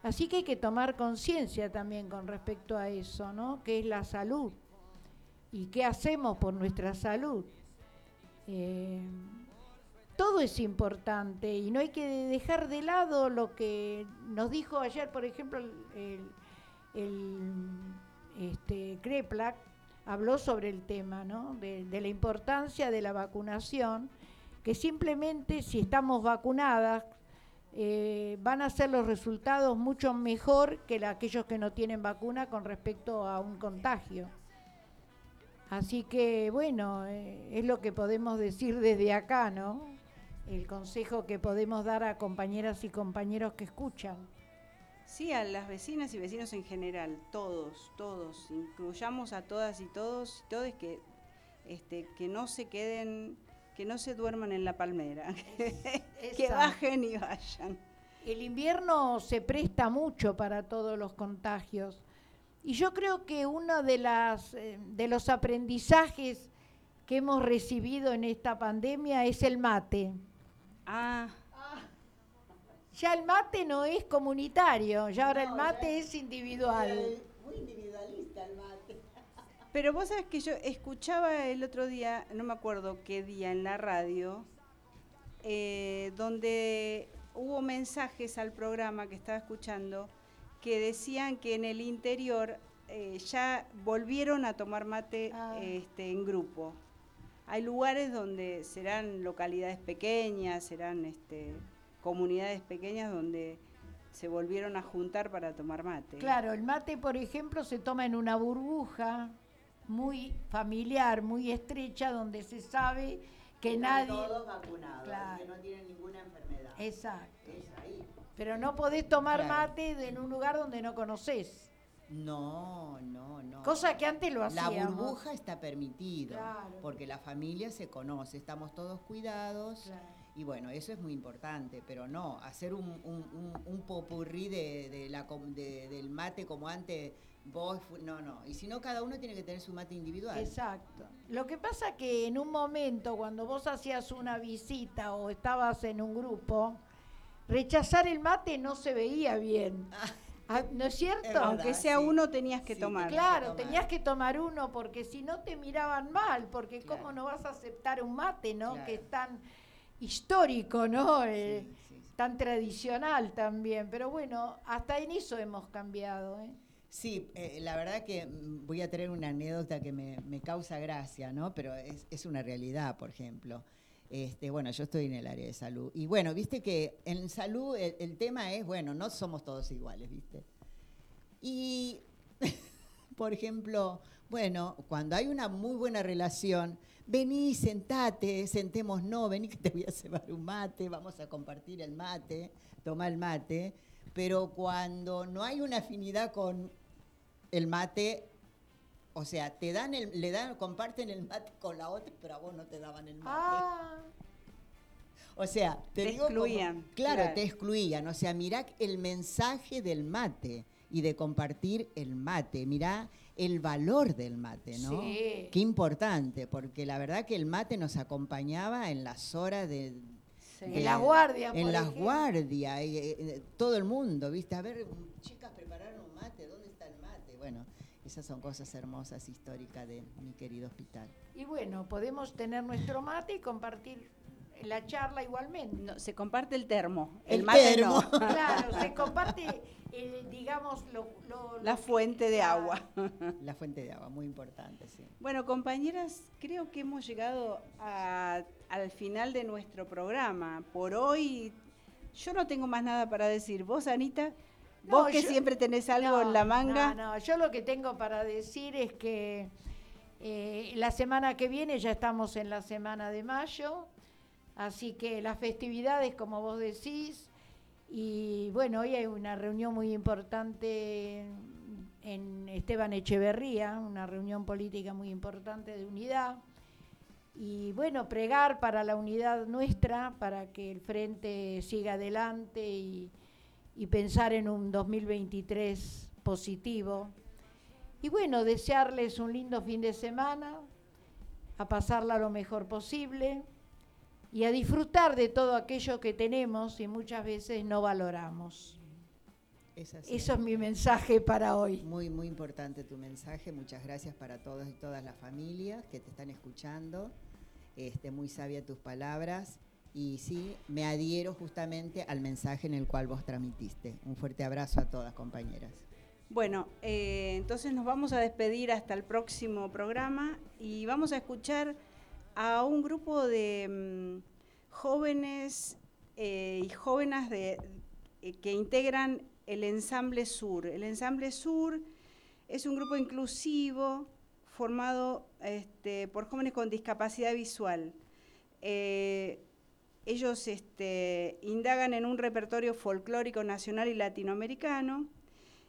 Así que hay que tomar conciencia también con respecto a eso, ¿no? Que es la salud y qué hacemos por nuestra salud. Eh, todo es importante y no hay que dejar de lado lo que nos dijo ayer, por ejemplo, el, el- este, Kreplak habló sobre el tema, ¿no? De, la importancia de la vacunación, que simplemente si estamos vacunadas eh, van a ser los resultados mucho mejor que aquellos que no tienen vacuna con respecto a un contagio. Así que bueno, eh, es lo que podemos decir desde acá, ¿no? El consejo que podemos dar a compañeras y compañeros que escuchan. Sí, a las vecinas y vecinos en general, todos, todos, incluyamos a todas y todos, todos que, este, que no se queden, que no se duerman en la palmera, que bajen y vayan. El invierno se presta mucho para todos los contagios. Y yo creo que uno de, las, eh, de los aprendizajes que hemos recibido en esta pandemia es el mate. Ah, Ya el mate no es comunitario, ya ahora el mate es individual. Muy individualista el mate. pero vos sabés que yo escuchaba el otro día, no me acuerdo qué día en la radio, eh, donde hubo mensajes al programa que estaba escuchando que decían que en el interior eh, ya volvieron a tomar mate Ah. este, en grupo. Hay lugares donde serán localidades pequeñas, serán este, comunidades pequeñas donde se volvieron a juntar para tomar mate. Claro, el mate, por ejemplo, se toma en una burbuja muy familiar, muy estrecha, donde se sabe que nadie... Todos vacunados, Claro. que no tienen ninguna enfermedad. Exacto. Es ahí. Pero no podés tomar Claro. mate en un lugar donde no conoces. No, no, no. Cosa que antes lo La hacíamos. burbuja está permitido, Claro. porque la familia se conoce, estamos todos cuidados. Claro. Y bueno, eso es muy importante, pero no, hacer un, un, un, un popurrí de, de la, del mate como antes, vos, no, no. Y si no, cada uno tiene que tener su mate individual. Exacto. Lo que pasa que en un momento, cuando vos hacías una visita o estabas en un grupo, rechazar el mate no se veía bien. Ah, ¿No es cierto? verdad. Aunque sea sí. uno tenías que Sí, tomar. Claro, tomar. tenías que tomar uno porque si no te miraban mal, porque Claro. cómo no vas a aceptar un mate, ¿no? Claro. Que es tan histórico, ¿no? Eh, Sí. Tan tradicional también. Pero bueno, hasta en eso hemos cambiado, ¿eh? Sí, eh, la verdad que voy a traer una anécdota que me, me causa gracia, ¿no? Pero es, es una realidad, por ejemplo. Este, bueno, yo estoy en el área de salud. Y bueno, viste que en salud el, el tema es, bueno, no somos todos iguales, ¿viste? Y, por ejemplo, bueno, cuando hay una muy buena relación, vení, sentate, sentémonos, vení que te voy a cebar un mate, vamos a compartir el mate, toma el mate. Pero cuando no hay una afinidad con el mate, o sea, te dan el, le dan, comparten el mate con la otra, pero a vos no te daban el mate. Ah, O sea, te, Te digo como- excluían, claro, claro. te excluían. O sea, mirá el mensaje del mate y de compartir el mate. Mirá el valor del mate, ¿no? Sí. Qué importante, porque la verdad que el mate nos acompañaba en las horas de... de- en las guardias. En las guardias, eh, eh, todo el mundo, ¿viste? A ver, chicas, prepararon un mate, ¿dónde está el mate? Bueno, esas son cosas hermosas, históricas de mi querido hospital. Y bueno, podemos tener nuestro mate y compartir la charla igualmente. No, se comparte el termo. El El, mate termo. no. Claro, se comparte, el, digamos, lo, lo- La lo- fuente de agua. La fuente de agua, muy importante, sí. Bueno, compañeras, creo que hemos llegado a- al final de nuestro programa. Por hoy, yo no tengo más nada para decir. Vos, Anita, No, vos que yo- siempre tenés algo No, en la manga. No, no, yo lo que tengo para decir es que eh, la semana que viene ya estamos en la semana de mayo, así que las festividades, como vos decís, y bueno, hoy hay una reunión muy importante en Esteban Echeverría, una reunión política muy importante de unidad. Y bueno, pregar para la unidad nuestra, para que el frente siga adelante y, y pensar en un 2023 positivo. Y bueno, desearles un lindo fin de semana, a pasarla lo mejor posible y a disfrutar de todo aquello que tenemos y muchas veces no valoramos. Eso es mi mensaje para hoy. Muy, muy importante tu mensaje. Muchas gracias para todos y todas las familias que te están escuchando. Este, muy sabia tus palabras. Y sí, me adhiero justamente al mensaje en el cual vos transmitiste. Un fuerte abrazo a todas, compañeras. Bueno, eh, entonces nos vamos a despedir hasta el próximo programa y vamos a escuchar a un grupo de mm, jóvenes eh, y jóvenes de, eh, que integran el Ensamble Sur. El Ensamble Sur es un grupo inclusivo formado este, por jóvenes con discapacidad visual. Ellos este, indagan en un repertorio folclórico nacional y latinoamericano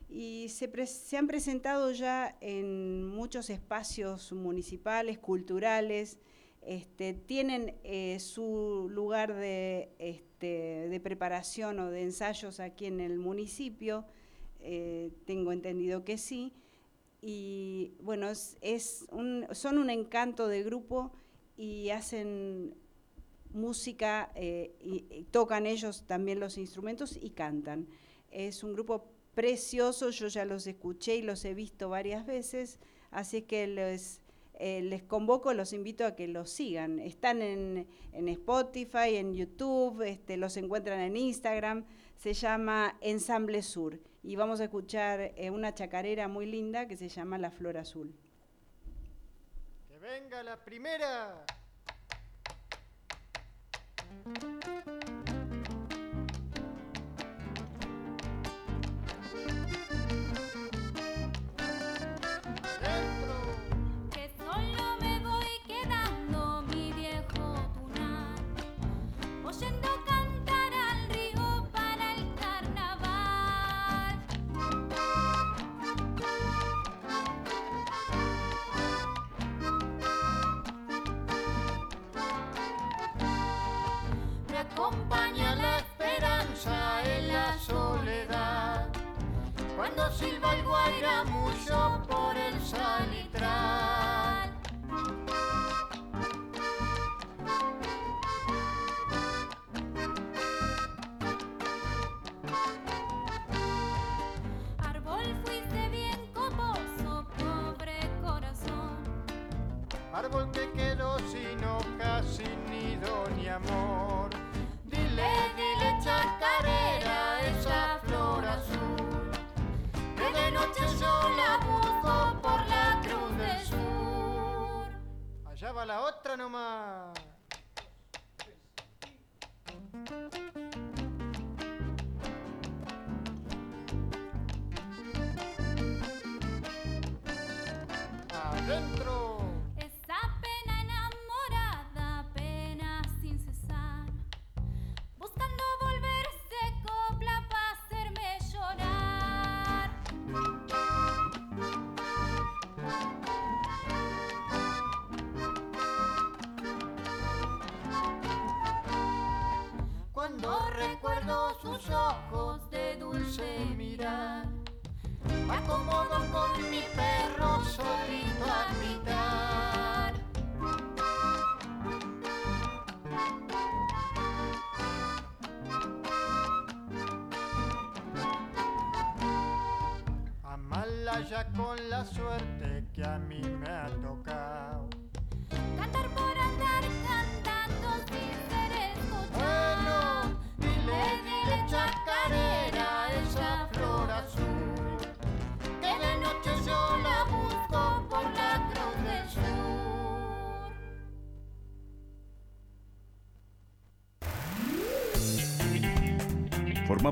y se, han presentado ya en muchos espacios municipales, culturales, este, tienen eh, su lugar este, de, preparación o de ensayos aquí en el municipio, eh, tengo entendido que sí, y bueno, son un encanto de grupo y hacen música, eh, y tocan ellos también los instrumentos y cantan. Es un grupo preciosos, yo ya los escuché y los he visto varias veces, así que les, eh, les convoco, los invito a que los sigan. Están en, Spotify, en YouTube, este, los encuentran en Instagram, se llama Ensamble Sur y vamos a escuchar eh, una chacarera muy linda que se llama La Flor Azul. Que venga la primera. Thank you. Silba el guaira mucho por el salitral. Árbol fuiste bien coposo, pobre corazón. Árbol que quedó sin Va la otra nomás.